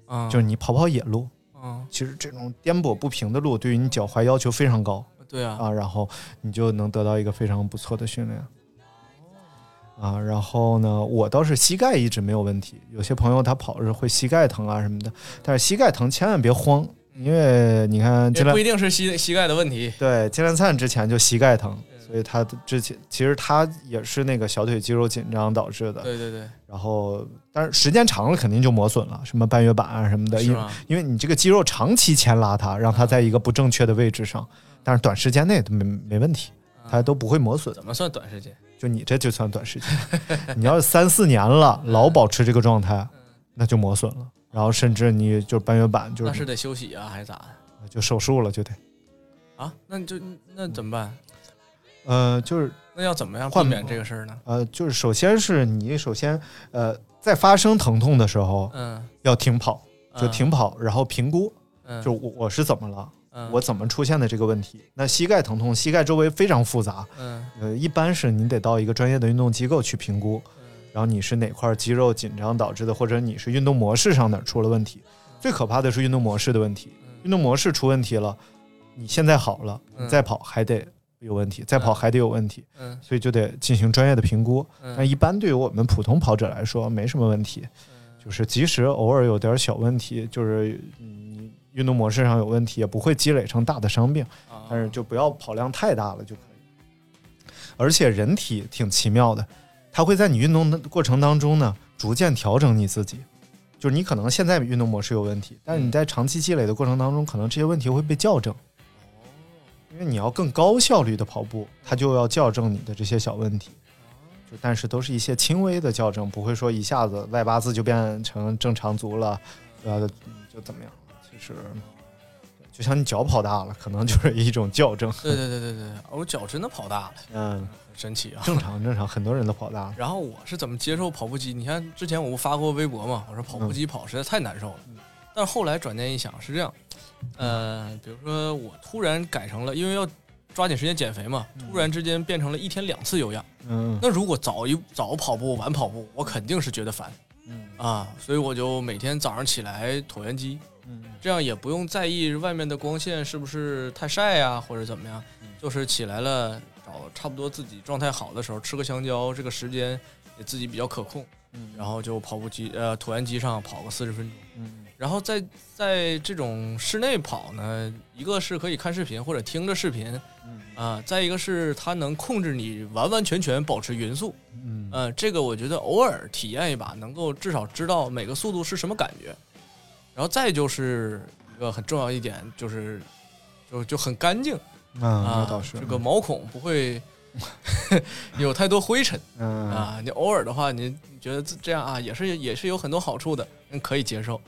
Speaker 2: 嗯。
Speaker 1: 就是你跑跑野路。
Speaker 2: 嗯。
Speaker 1: 其实这种颠簸不平的路，对于你脚踝要求非常高
Speaker 2: 对啊
Speaker 1: 啊，然后你就能得到一个非常不错的训练。啊，然后呢，我倒是膝盖一直没有问题。有些朋友他跑着会膝盖疼啊什么的，但是膝盖疼千万别慌，因为你看
Speaker 2: 不一定是膝膝盖的问题。
Speaker 1: 对金兰灿之前就膝盖疼，所以他之前其实他也是那个小腿肌肉紧张导致的。
Speaker 2: 对对对，
Speaker 1: 然后，但是时间长了肯定就磨损了，什么半月板啊什么的，因为因为你这个肌肉长期牵拉它，让它在一个不正确的位置上，但是短时间内都没没问题，它都不会磨损。
Speaker 2: 怎么算短时间？
Speaker 1: 就你这就算短时间，你要是三四年了，老保持这个状态，那就磨损了，然后甚至你就半月板就
Speaker 2: 那是得休息啊，还是咋的？
Speaker 1: 就手术了，就得，
Speaker 2: 啊，那你就那怎么办？
Speaker 1: 呃，就是
Speaker 2: 那要怎么样避
Speaker 1: 换
Speaker 2: 免这个事儿呢？
Speaker 1: 呃，就是首先是你首先呃，在发生疼痛的时候
Speaker 2: 嗯，
Speaker 1: 要停跑，就
Speaker 2: 嗯
Speaker 1: 停跑，然后评估，
Speaker 2: 嗯
Speaker 1: 就我我是怎么了。
Speaker 2: 嗯。
Speaker 1: 我怎么出现的这个问题？那膝盖疼痛，膝盖周围非常复杂，
Speaker 2: 嗯。
Speaker 1: 呃，一般是你得到一个专业的运动机构去评估，
Speaker 2: 嗯。
Speaker 1: 然后你是哪块肌肉紧张导致的，或者你是运动模式上哪儿出了问题。最可怕的是运动模式的问题，运动模式出问题了，你现在好了，
Speaker 2: 嗯
Speaker 1: 你再跑还得有问题，再跑还得有问题，
Speaker 2: 嗯。
Speaker 1: 所以就得进行专业的评估。
Speaker 2: 嗯。
Speaker 1: 那一般对于我们普通跑者来说没什么问题，就是即使偶尔有点小问题，就是你运动模式上有问题，也不会积累成大的伤病，
Speaker 2: 啊
Speaker 1: 但是就不要跑量太大了就可以。而且人体挺奇妙的，它会在你运动的过程当中呢，逐渐调整你自己。就是你可能现在运动模式有问题，但是你在长期积累的过程当中，可能这些问题会被校正。因为你要更高效率的跑步，它就要校正你的这些小问题。就但是都是一些轻微的校正，不会说一下子外八字就变成正常足了，呃，就怎么样？其实就像你脚跑大了，可能就是一种校正。
Speaker 2: 对对对对对，我脚真的跑大了，
Speaker 1: 嗯，
Speaker 2: 很神奇啊。
Speaker 1: 正常正常，很多人都跑大了。
Speaker 2: 然后我是怎么接受跑步机？你看之前我不发过微博嘛，我说跑步机跑实在太难受了。但是后来转念一想，是这样，呃，比如说我突然改成了，因为要抓紧时间减肥嘛，突然之间变成了一天两次有氧。
Speaker 1: 嗯
Speaker 2: 那如果早一早跑步晚跑步，我肯定是觉得烦
Speaker 1: 嗯
Speaker 2: 啊，所以我就每天早上起来椭圆机，
Speaker 1: 嗯
Speaker 2: 这样也不用在意外面的光线是不是太晒呀、或者怎么样，就是起来了找差不多自己状态好的时候吃个香蕉，这个时间也自己比较可控，然后就跑步机呃椭圆机上跑个四十分钟，
Speaker 1: 嗯。
Speaker 2: 然后在在这种室内跑呢，一个是可以看视频或者听着视频，
Speaker 1: 嗯。
Speaker 2: 啊，再一个是它能控制你完完全全保持匀速，
Speaker 1: 嗯。
Speaker 2: 呃，这个我觉得偶尔体验一把，能够至少知道每个速度是什么感觉。然后再就是一个很重要一点，就是就就很干净
Speaker 1: 啊，
Speaker 2: 这个毛孔不会 有太多灰尘
Speaker 1: 嗯
Speaker 2: 啊。你偶尔的话，你你觉得这这样啊，也是也是有很多好处的，嗯可以接受。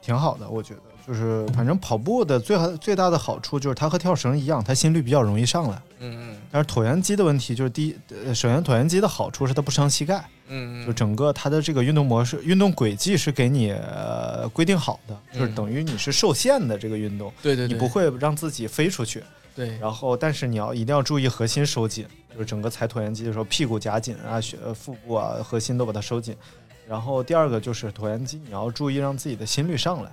Speaker 1: 挺好的，我觉得就是反正跑步的最好最大的好处就是它和跳绳一样，它心率比较容易上来。
Speaker 2: 嗯嗯
Speaker 1: 但是椭圆机的问题就是第一，呃，首先椭圆机的好处是它不伤膝盖，
Speaker 2: 嗯嗯
Speaker 1: 就整个它的这个运动模式、运动轨迹是给你呃规定好的，就是
Speaker 2: 嗯
Speaker 1: 等于你是受限的这个运动，
Speaker 2: 对对对，
Speaker 1: 你不会让自己飞出去。
Speaker 2: 对，
Speaker 1: 然后，但是你要一定要注意核心收紧，就是整个踩椭圆机的时候，屁股夹紧啊，血呃腹部啊，核心都把它收紧。然后第二个就是椭圆机，你要注意让自己的心率上来。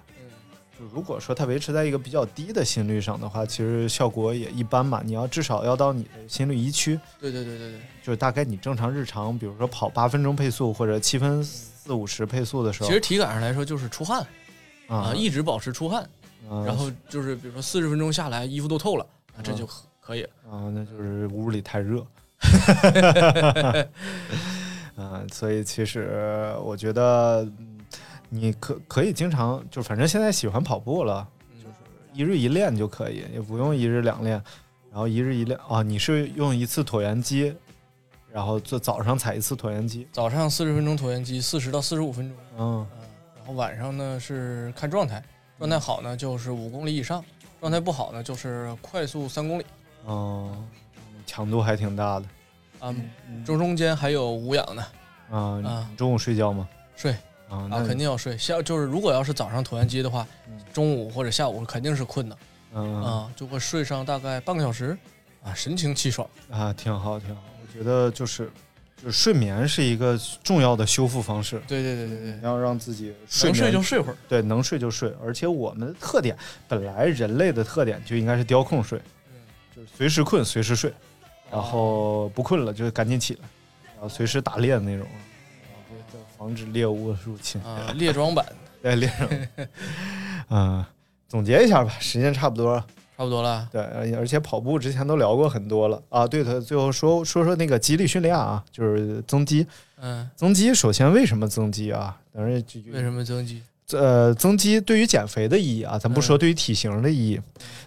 Speaker 1: 就如果说它维持在一个比较低的心率上的话，其实效果也一般嘛。你要至少要到你的心率一区，
Speaker 2: 对对对对对。
Speaker 1: 就是大概你正常日常，比如说跑八分钟配速或者七分四五十配速的时候，
Speaker 2: 其实体感上来说就是出汗啊，
Speaker 1: 啊，
Speaker 2: 一直保持出汗，
Speaker 1: 啊
Speaker 2: 然后就是比如说四十分钟下来，衣服都透了，啊，这就可可以了。
Speaker 1: 啊，那就是屋里太热。啊，所以其实我觉得，嗯你可可以经常就反正现在喜欢跑步了，就是一日一练就可以，也不用一日两练，然后一日一练啊，你是用一次椭圆机，然后做早上踩一次椭圆机，
Speaker 2: 早上四十分钟椭圆机，四十到四十五分钟，
Speaker 1: 嗯。
Speaker 2: 然后晚上呢是看状态，状态好呢就是五公里以上，状态不好呢就是快速三公里。
Speaker 1: 哦，强度还挺大的。
Speaker 2: 啊，中中间还有无氧呢，
Speaker 1: 啊。中午睡觉吗？
Speaker 2: 睡
Speaker 1: 啊，
Speaker 2: 肯定要睡，下就是如果要是早上椭圆机的话，中午或者下午肯定是困的
Speaker 1: 嗯
Speaker 2: 啊，就会睡上大概半个小时啊，神清气爽。
Speaker 1: 啊，挺好挺好。我觉得就是就是睡眠是一个重要的修复方式。
Speaker 2: 对对对对对，
Speaker 1: 要让自己睡
Speaker 2: 能睡就睡会儿。
Speaker 1: 对，能睡就睡。而且我们的特点，本来人类的特点就应该是雕空睡，就是随时困随时睡，然后不困了就赶紧起来，然后随时打猎的那种，防止猎物入侵。
Speaker 2: 啊，猎装版
Speaker 1: 对，猎装。嗯，总结一下吧，时间差不多了。
Speaker 2: 差不多了。
Speaker 1: 对，而而且跑步之前都聊过很多了啊。对的，最后说说说那个肌力训练啊，就是增肌。
Speaker 2: 嗯，
Speaker 1: 增肌首先为什么增肌啊？当然，
Speaker 2: 为什么增肌？
Speaker 1: 呃，增肌对于减肥的意义啊，咱不说对于体型的意义，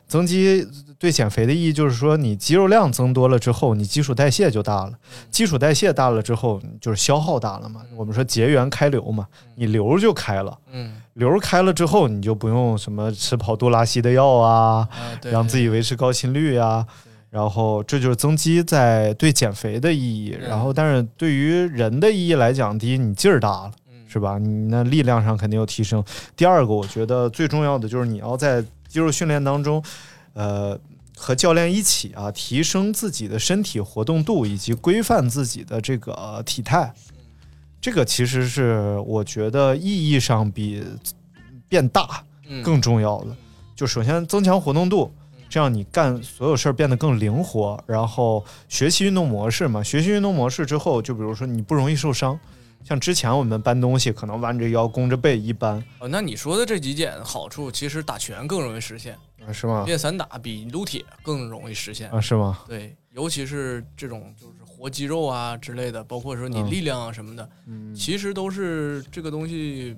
Speaker 1: 增肌对减肥的意义就是说，你肌肉量增多了之后，你基础代谢就大了，基础代谢大了之后，就是消耗大了嘛。我们说结缘开流嘛，你流就开了，
Speaker 2: 嗯
Speaker 1: 流开了之后，你就不用什么吃跑肚拉稀的药啊，让自己维持高心率啊、然后这就是增肌在对减肥的意义。
Speaker 2: 嗯
Speaker 1: 然后，但是对于人的意义来讲，第一，你劲儿大了，
Speaker 2: 嗯
Speaker 1: 是吧？你那力量上肯定有提升。第二个，我觉得最重要的就是你要在肌肉训练当中，呃，和教练一起啊，提升自己的身体活动度以及规范自己的这个呃体态。这个其实是我觉得意义上比变大
Speaker 2: 嗯
Speaker 1: 更重要的。就首先增强活动度，这样你干所有事儿变得更灵活，然后学习运动模式嘛。学习运动模式之后，就比如说你不容易受伤。像之前我们搬东西，可能弯着腰、弓着背一搬，
Speaker 2: 哦，那你说的这几点好处，其实打拳更容易实现，
Speaker 1: 啊是吗？
Speaker 2: 练散打比撸铁更容易实现。
Speaker 1: 啊是吗？
Speaker 2: 对，尤其是这种就是活肌肉啊之类的，包括说你
Speaker 1: 嗯
Speaker 2: 力量啊什么的，
Speaker 1: 嗯
Speaker 2: 其实都是这个东西，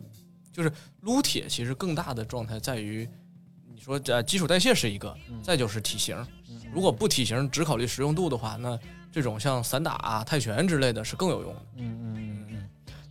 Speaker 2: 就是撸铁其实更大的状态在于，你说呃基础代谢是一个，
Speaker 1: 嗯
Speaker 2: 再就是体型。如果不体型，只考虑实用度的话，那这种像散打、啊、泰拳之类的是更有用的。
Speaker 1: 嗯嗯，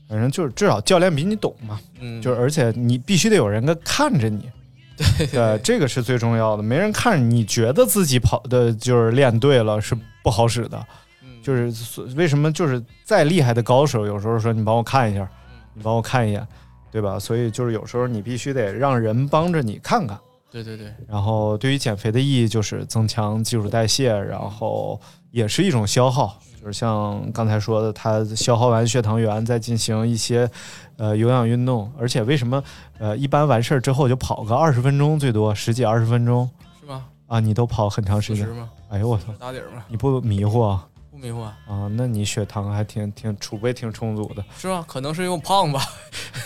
Speaker 1: 反正就是至少教练比你懂嘛，
Speaker 2: 嗯，
Speaker 1: 就是而且你必须得有人跟看着你，
Speaker 2: 对
Speaker 1: 对，这个是最重要的。没人看着你觉得自己跑的就是练对了是不好使的，
Speaker 2: 嗯
Speaker 1: 就是所为什么就是再厉害的高手，有时候说你帮我看一下，
Speaker 2: 嗯
Speaker 1: 你帮我看一眼，对吧？所以就是有时候你必须得让人帮着你看看。
Speaker 2: 对对对，
Speaker 1: 然后对于减肥的意义就是增强基础代谢，然后也是一种消耗，就是像刚才说的，他消耗完血糖原，再进行一些呃有氧运动。而且为什么呃一般完事儿之后就跑个二十分钟，最多十几二十分钟
Speaker 2: 是吗？
Speaker 1: 啊？你都跑很长时间？
Speaker 2: 吗？
Speaker 1: 哎呦我操！
Speaker 2: 打底儿吗？
Speaker 1: 你不迷糊啊？
Speaker 2: 不迷糊啊？
Speaker 1: 啊，那你血糖还挺挺储备挺充足的。
Speaker 2: 是吗？可能是因为胖吧。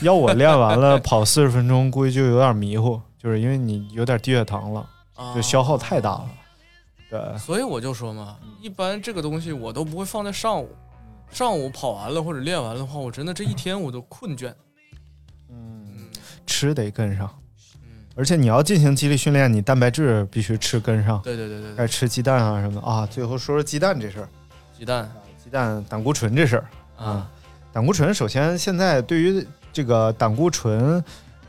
Speaker 1: 要我练完了跑四十分钟，估计就有点迷糊，就是因为你有点低血糖了，
Speaker 2: 啊
Speaker 1: 就消耗太大了。对，
Speaker 2: 所以我就说嘛，一般这个东西我都不会放在上午。上午跑完了或者练完了的话，我真的这一天我都困倦。
Speaker 1: 嗯吃得跟上，
Speaker 2: 嗯，
Speaker 1: 而且你要进行肌力训练，你蛋白质必须吃跟上，
Speaker 2: 对对对对对，
Speaker 1: 该吃鸡蛋啊什么的。啊。最后说说鸡蛋这事儿，
Speaker 2: 鸡蛋。
Speaker 1: 鸡蛋胆固醇这事儿。
Speaker 2: 啊，
Speaker 1: 胆固醇首先现在对于这个胆固醇，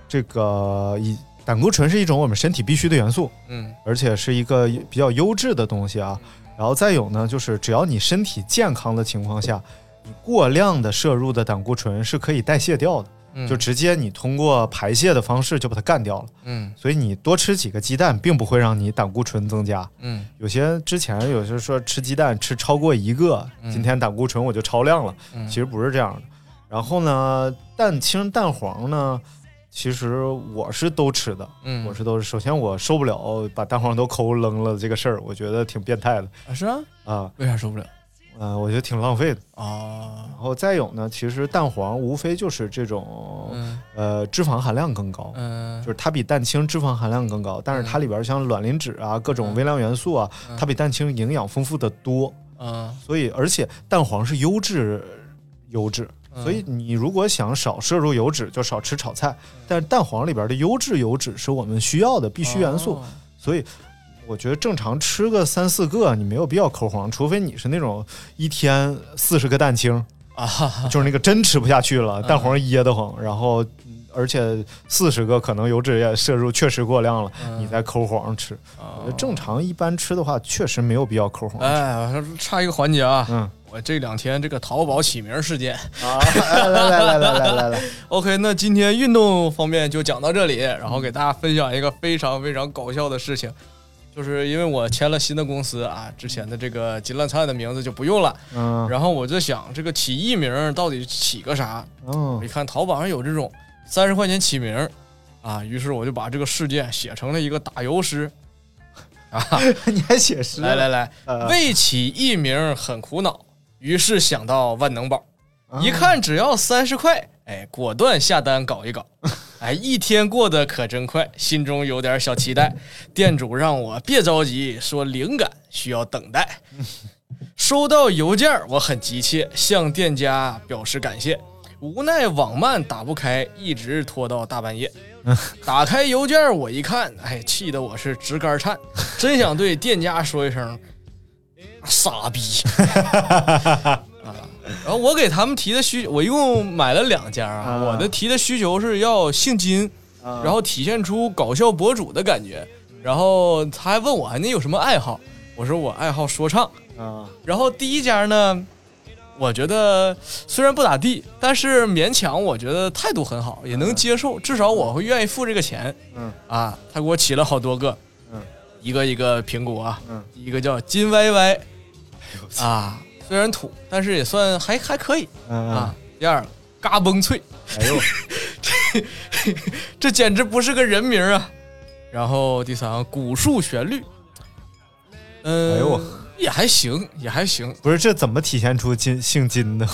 Speaker 1: 这个以胆固醇是一种我们身体必需的元素，
Speaker 2: 嗯
Speaker 1: 而且是一个比较优质的东西啊。然后再有呢，就是只要你身体健康的情况下，你过量的摄入的胆固醇是可以代谢掉的，
Speaker 2: 嗯，
Speaker 1: 就直接你通过排泄的方式就把它干掉了。
Speaker 2: 嗯
Speaker 1: 所以你多吃几个鸡蛋，并不会让你胆固醇增加。
Speaker 2: 嗯
Speaker 1: 有些之前有些说吃鸡蛋吃超过一个，
Speaker 2: 嗯
Speaker 1: 今天胆固醇我就超量了，
Speaker 2: 嗯，
Speaker 1: 其实不是这样的。然后呢，蛋清、蛋黄呢，其实我是都吃的，
Speaker 2: 嗯
Speaker 1: 我是都是。首先我受不了把蛋黄都抠扔了这个事儿，我觉得挺变态的
Speaker 2: 啊是啊，
Speaker 1: 啊，
Speaker 2: 为啥受不了
Speaker 1: 呃，我觉得挺浪费的。
Speaker 2: 啊？
Speaker 1: 然后再有呢，其实蛋黄无非就是这种、
Speaker 2: 嗯
Speaker 1: 呃脂肪含量更高，
Speaker 2: 嗯
Speaker 1: 就是它比蛋清脂肪含量更高，但是它里边像卵磷脂啊、各种微量元素啊，它比蛋清营养丰富的多。
Speaker 2: 嗯
Speaker 1: 所以，而且蛋黄是优质油脂，
Speaker 2: 嗯
Speaker 1: 所以你如果想少摄入油脂，就少吃炒菜。但是蛋黄里边的优质油脂是我们需要的必需元素，
Speaker 2: 哦。
Speaker 1: 所以我觉得正常吃个三四个，你没有必要抠黄，除非你是那种一天四十个蛋清，
Speaker 2: 啊。
Speaker 1: 就是那个真吃不下去
Speaker 2: 嗯。
Speaker 1: 了，蛋黄噎得慌，然后。而且四十个可能油脂也摄入确实过量了，
Speaker 2: 嗯。
Speaker 1: 你再抠黄吃。
Speaker 2: 啊
Speaker 1: 我觉得正常一般吃的话，确实没有必要抠黄吃。
Speaker 2: 哎，差一个环节啊，
Speaker 1: 嗯
Speaker 2: 我这两天这个淘宝起名事件。
Speaker 1: 啊，来来来来来来来，
Speaker 2: OK，那今天运动方面就讲到这里，然后给大家分享一个非常非常搞笑的事情，就是因为我签了新的公司啊，之前的这个金烂菜的名字就不用了，
Speaker 1: 嗯。
Speaker 2: 然后我就想这个起艺名到底起个啥？
Speaker 1: 嗯
Speaker 2: 我一看淘宝上有这种三十块钱起名啊，于是我就把这个事件写成了一个打油诗。啊，
Speaker 1: 你还写诗？
Speaker 2: 来来来，
Speaker 1: 呃。
Speaker 2: 为起艺名很苦恼，于是想到万能宝，
Speaker 1: 啊
Speaker 2: 一看只要三十块，哎，果断下单搞一搞。哎，一天过得可真快，心中有点小期待。店主让我别着急，说灵感需要等待。收到邮件，我很急切，向店家表示感谢。无奈网慢打不开，一直拖到大半夜。打开邮件，我一看，哎，气得我是直肝颤，真想对店家说一声傻逼。啊，然后我给他们提的需，我一共买了两家啊，
Speaker 1: 啊
Speaker 2: 我的提的需求是要姓金，然后体现出搞笑博主的感觉。然后他还问我，你有什么爱好？我说我爱好说唱。
Speaker 1: 啊
Speaker 2: 然后第一家呢，我觉得虽然不咋地，但是勉强我觉得态度很好，也能接受，至少我会愿意付这个钱。
Speaker 1: 嗯
Speaker 2: 啊，他给我起了好多个，
Speaker 1: 嗯，
Speaker 2: 一个一个苹果啊，
Speaker 1: 嗯，
Speaker 2: 一个叫金歪歪，啊，虽然土，但是也算还还可以
Speaker 1: 嗯
Speaker 2: 啊。第二个嘎嘣脆，
Speaker 1: 哎呦，
Speaker 2: 这 这简直不是个人名啊。然后第三个古树旋律，嗯，
Speaker 1: 哎呦
Speaker 2: 也还行，也还行。
Speaker 1: 不是这怎么体现出金姓金的？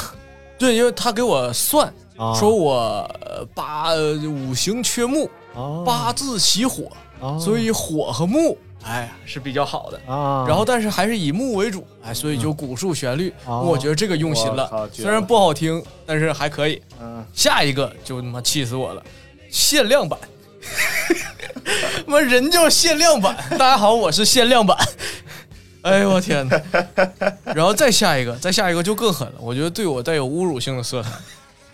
Speaker 2: 对，因为他给我算，
Speaker 1: 啊
Speaker 2: 说我呃八呃五行缺木，
Speaker 1: 啊
Speaker 2: 八字喜火，
Speaker 1: 啊
Speaker 2: 所以火和木，哎是比较好的。
Speaker 1: 啊，
Speaker 2: 然后但是还是以木为主，哎，所以就古树旋律，
Speaker 1: 哦。
Speaker 2: 我觉得这个用心了，
Speaker 1: 绝
Speaker 2: 虽然不好听，但是还可以。
Speaker 1: 嗯。
Speaker 2: 下一个就他妈气死我了，限量版，妈人叫限量版，大家好，我是限量版。哎呦我天哪！然后再下一个，再下一个就更狠了，我觉得对我带有侮辱性的色彩，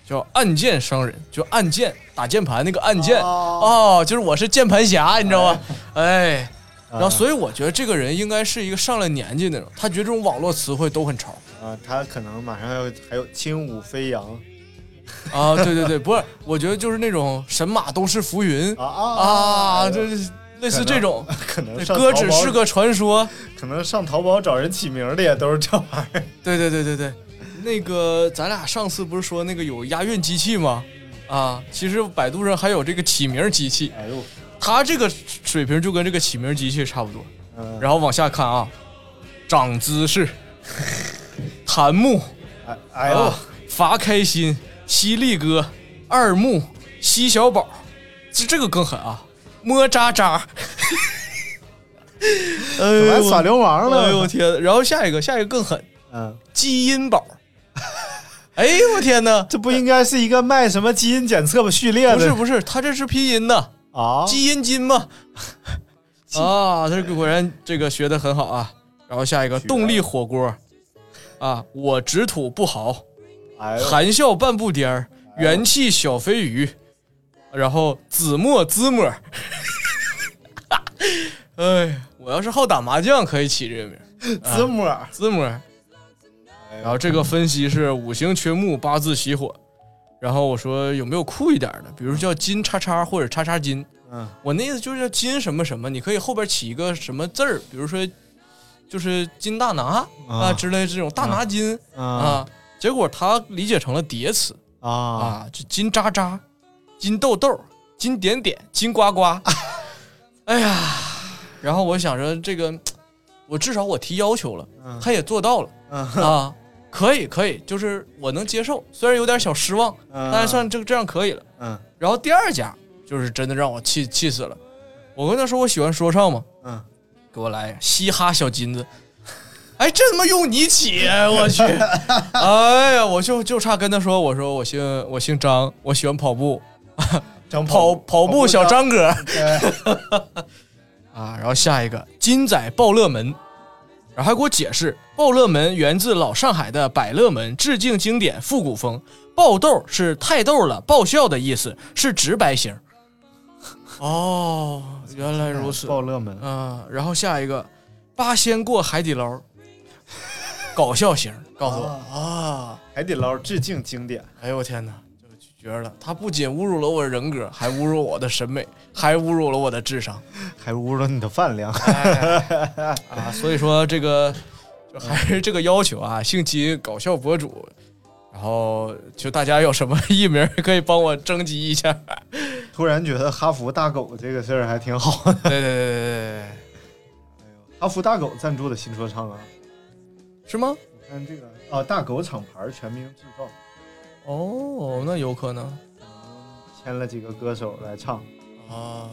Speaker 2: 叫按键伤人，就按键打键盘那个按键哦，就是我是键盘侠，你知道吗？哎，然后所以我觉得这个人应该是一个上了年纪那种，他觉得这种网络词汇都很潮
Speaker 3: 啊，他可能马上要还有轻舞飞扬
Speaker 2: 啊，对对对，不是，我觉得就是那种神马都是浮云
Speaker 3: 啊
Speaker 2: 啊，就是类似这种，
Speaker 3: 可能上
Speaker 2: 歌只是个传说，
Speaker 3: 可能上淘宝找人起名的也都是这玩意儿。
Speaker 2: 对对对对对，那个咱俩上次不是说那个有押韵机器吗？啊，其实百度上还有这个起名机器，
Speaker 3: 哎呦，
Speaker 2: 它这个水平就跟这个起名机器差不多。
Speaker 3: 嗯，
Speaker 2: 然后往下看啊，长姿势，檀木，
Speaker 3: 哎哎呦
Speaker 2: 啊，伐开心，犀利哥，二木，西小宝，这这个更狠啊，摸渣渣。
Speaker 3: 哎呦还耍流氓了？
Speaker 2: 哎呦我天！然后下一个，下一个更狠，
Speaker 3: 嗯，
Speaker 2: 基因宝。哎呦我天哪！
Speaker 3: 这不应该是一个卖什么基因检测吧序列的？
Speaker 2: 不是不是，他这是拼音的
Speaker 3: 啊，
Speaker 2: 基因金嘛。啊，他这个果然这个学的很好啊。然后下一个动力火锅，啊，我直吐不豪，
Speaker 3: 哎
Speaker 2: 含笑半步颠儿，元气小飞鱼，然后子墨滋墨。哎，我要是好打麻将，可以起这个名儿。
Speaker 3: 子墨
Speaker 2: 啊子墨。然后这个分析是五行缺木，八字喜火。然后我说有没有酷一点的，比如叫金叉叉或者叉叉金。
Speaker 3: 嗯，
Speaker 2: 我那意思就是叫金什么什么，你可以后边起一个什么字儿，比如说就是金大拿啊之类这种大拿金啊。结果他理解成了叠词
Speaker 3: 啊
Speaker 2: 啊，就金渣渣、金豆豆、金点点、金呱呱。哎呀，然后我想着这个，我至少我提要求了，他也做到了啊。可以，可以，就是我能接受，虽然有点小失望，但是算这这样可以了。
Speaker 3: 嗯。
Speaker 2: 然后第二家就是真的让我气气死了。我跟他说我喜欢说唱嘛，
Speaker 3: 嗯，
Speaker 2: 给我来嘻哈小金子。哎，这他妈用你起，我去！哎呀，我就就差跟他说，我说我姓我姓张，我喜欢跑步，
Speaker 3: 张
Speaker 2: 跑跑步小张哥。
Speaker 3: 对
Speaker 2: 啊，然后下一个金仔爆乐门。然后还给我解释，爆乐门源自老上海的百乐门，致敬经典复古风。爆豆是太逗了，爆笑的意思，是直白型。哦，原来如此，
Speaker 3: 爆乐门
Speaker 2: 啊。然后下一个，八仙过海底捞，搞笑型，告诉我啊，
Speaker 3: 海底捞致敬经典。
Speaker 2: 哎呦我天哪，绝了！他不仅侮辱了我的人格，还侮辱我的审美，还侮辱了我的智商，
Speaker 3: 还侮辱了你的饭量。
Speaker 2: 哎、啊！所以说这个就还是这个要求啊，姓金搞笑博主，然后就大家有什么艺名可以帮我征集一下。
Speaker 3: 突然觉得哈佛大狗这个事儿还挺好的。
Speaker 2: 对对对对对对，
Speaker 3: 哈佛大狗赞助的新说唱啊，
Speaker 2: 是吗？
Speaker 3: 我看这个啊，大狗厂牌全民制造。
Speaker 2: 哦，那有可能
Speaker 3: 签了几个歌手来唱
Speaker 2: 啊，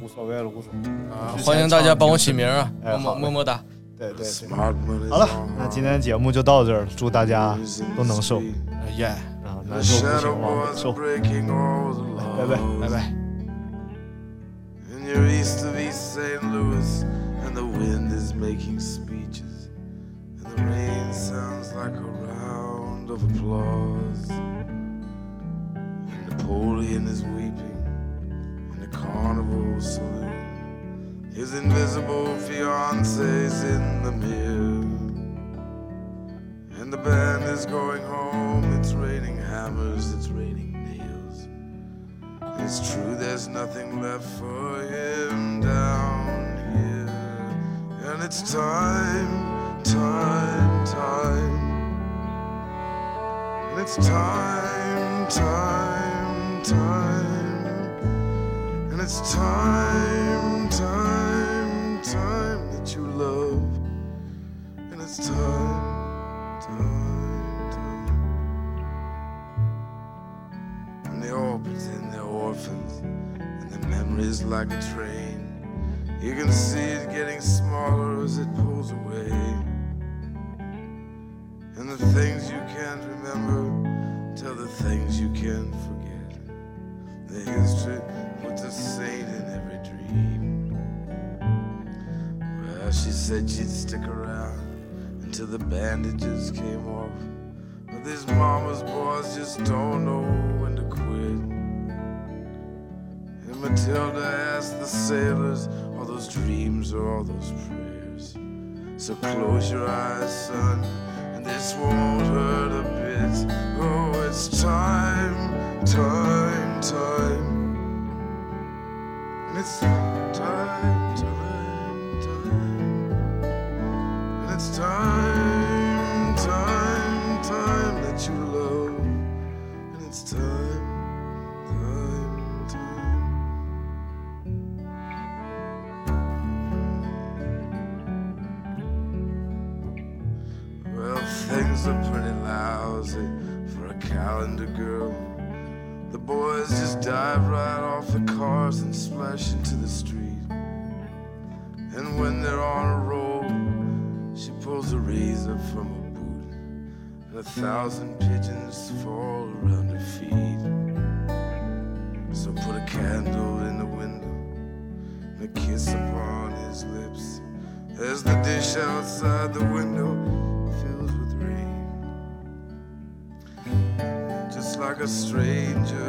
Speaker 3: 无所谓了，无所谓
Speaker 2: 啊！欢迎大家帮我起名啊，
Speaker 3: 哎、
Speaker 2: 么么么哒。
Speaker 3: 对对对，好了，那今天节目就到这儿，祝大家都能瘦，
Speaker 2: 耶！
Speaker 3: 啊，难受不行往瘦，拜拜拜拜。
Speaker 4: In your east of East St. Louis, and the wind is making speeches, and the rain sounds like a round of applause. And Napoleon is weeping carnival saloon. His invisible fiance's in the mirror. And the band is going home. It's raining hammers, it's raining nails. It's true, there's nothing left for him down here. And it's time, time, time. And it's time, time, time. And it's time, time, time that you love. And it's time, time, time. And they all pretend they're orphans. And their memories like a train. You can see it getting smaller as it pulls away. And the things you can't remember tell the things you can't forget. The history the saint in every dream. Well, she said she'd stick around until the bandages came off. But these mama's boys just don't know when to quit. And Matilda asked the sailors, all those dreams or all those prayers. So close your eyes, son, and this won't hurt a bit. Oh, it's time, time, time side. thousand pigeons fall around her feet. So put a candle in the window and a kiss upon his lips as the dish outside the window fills with rain. Just like a stranger.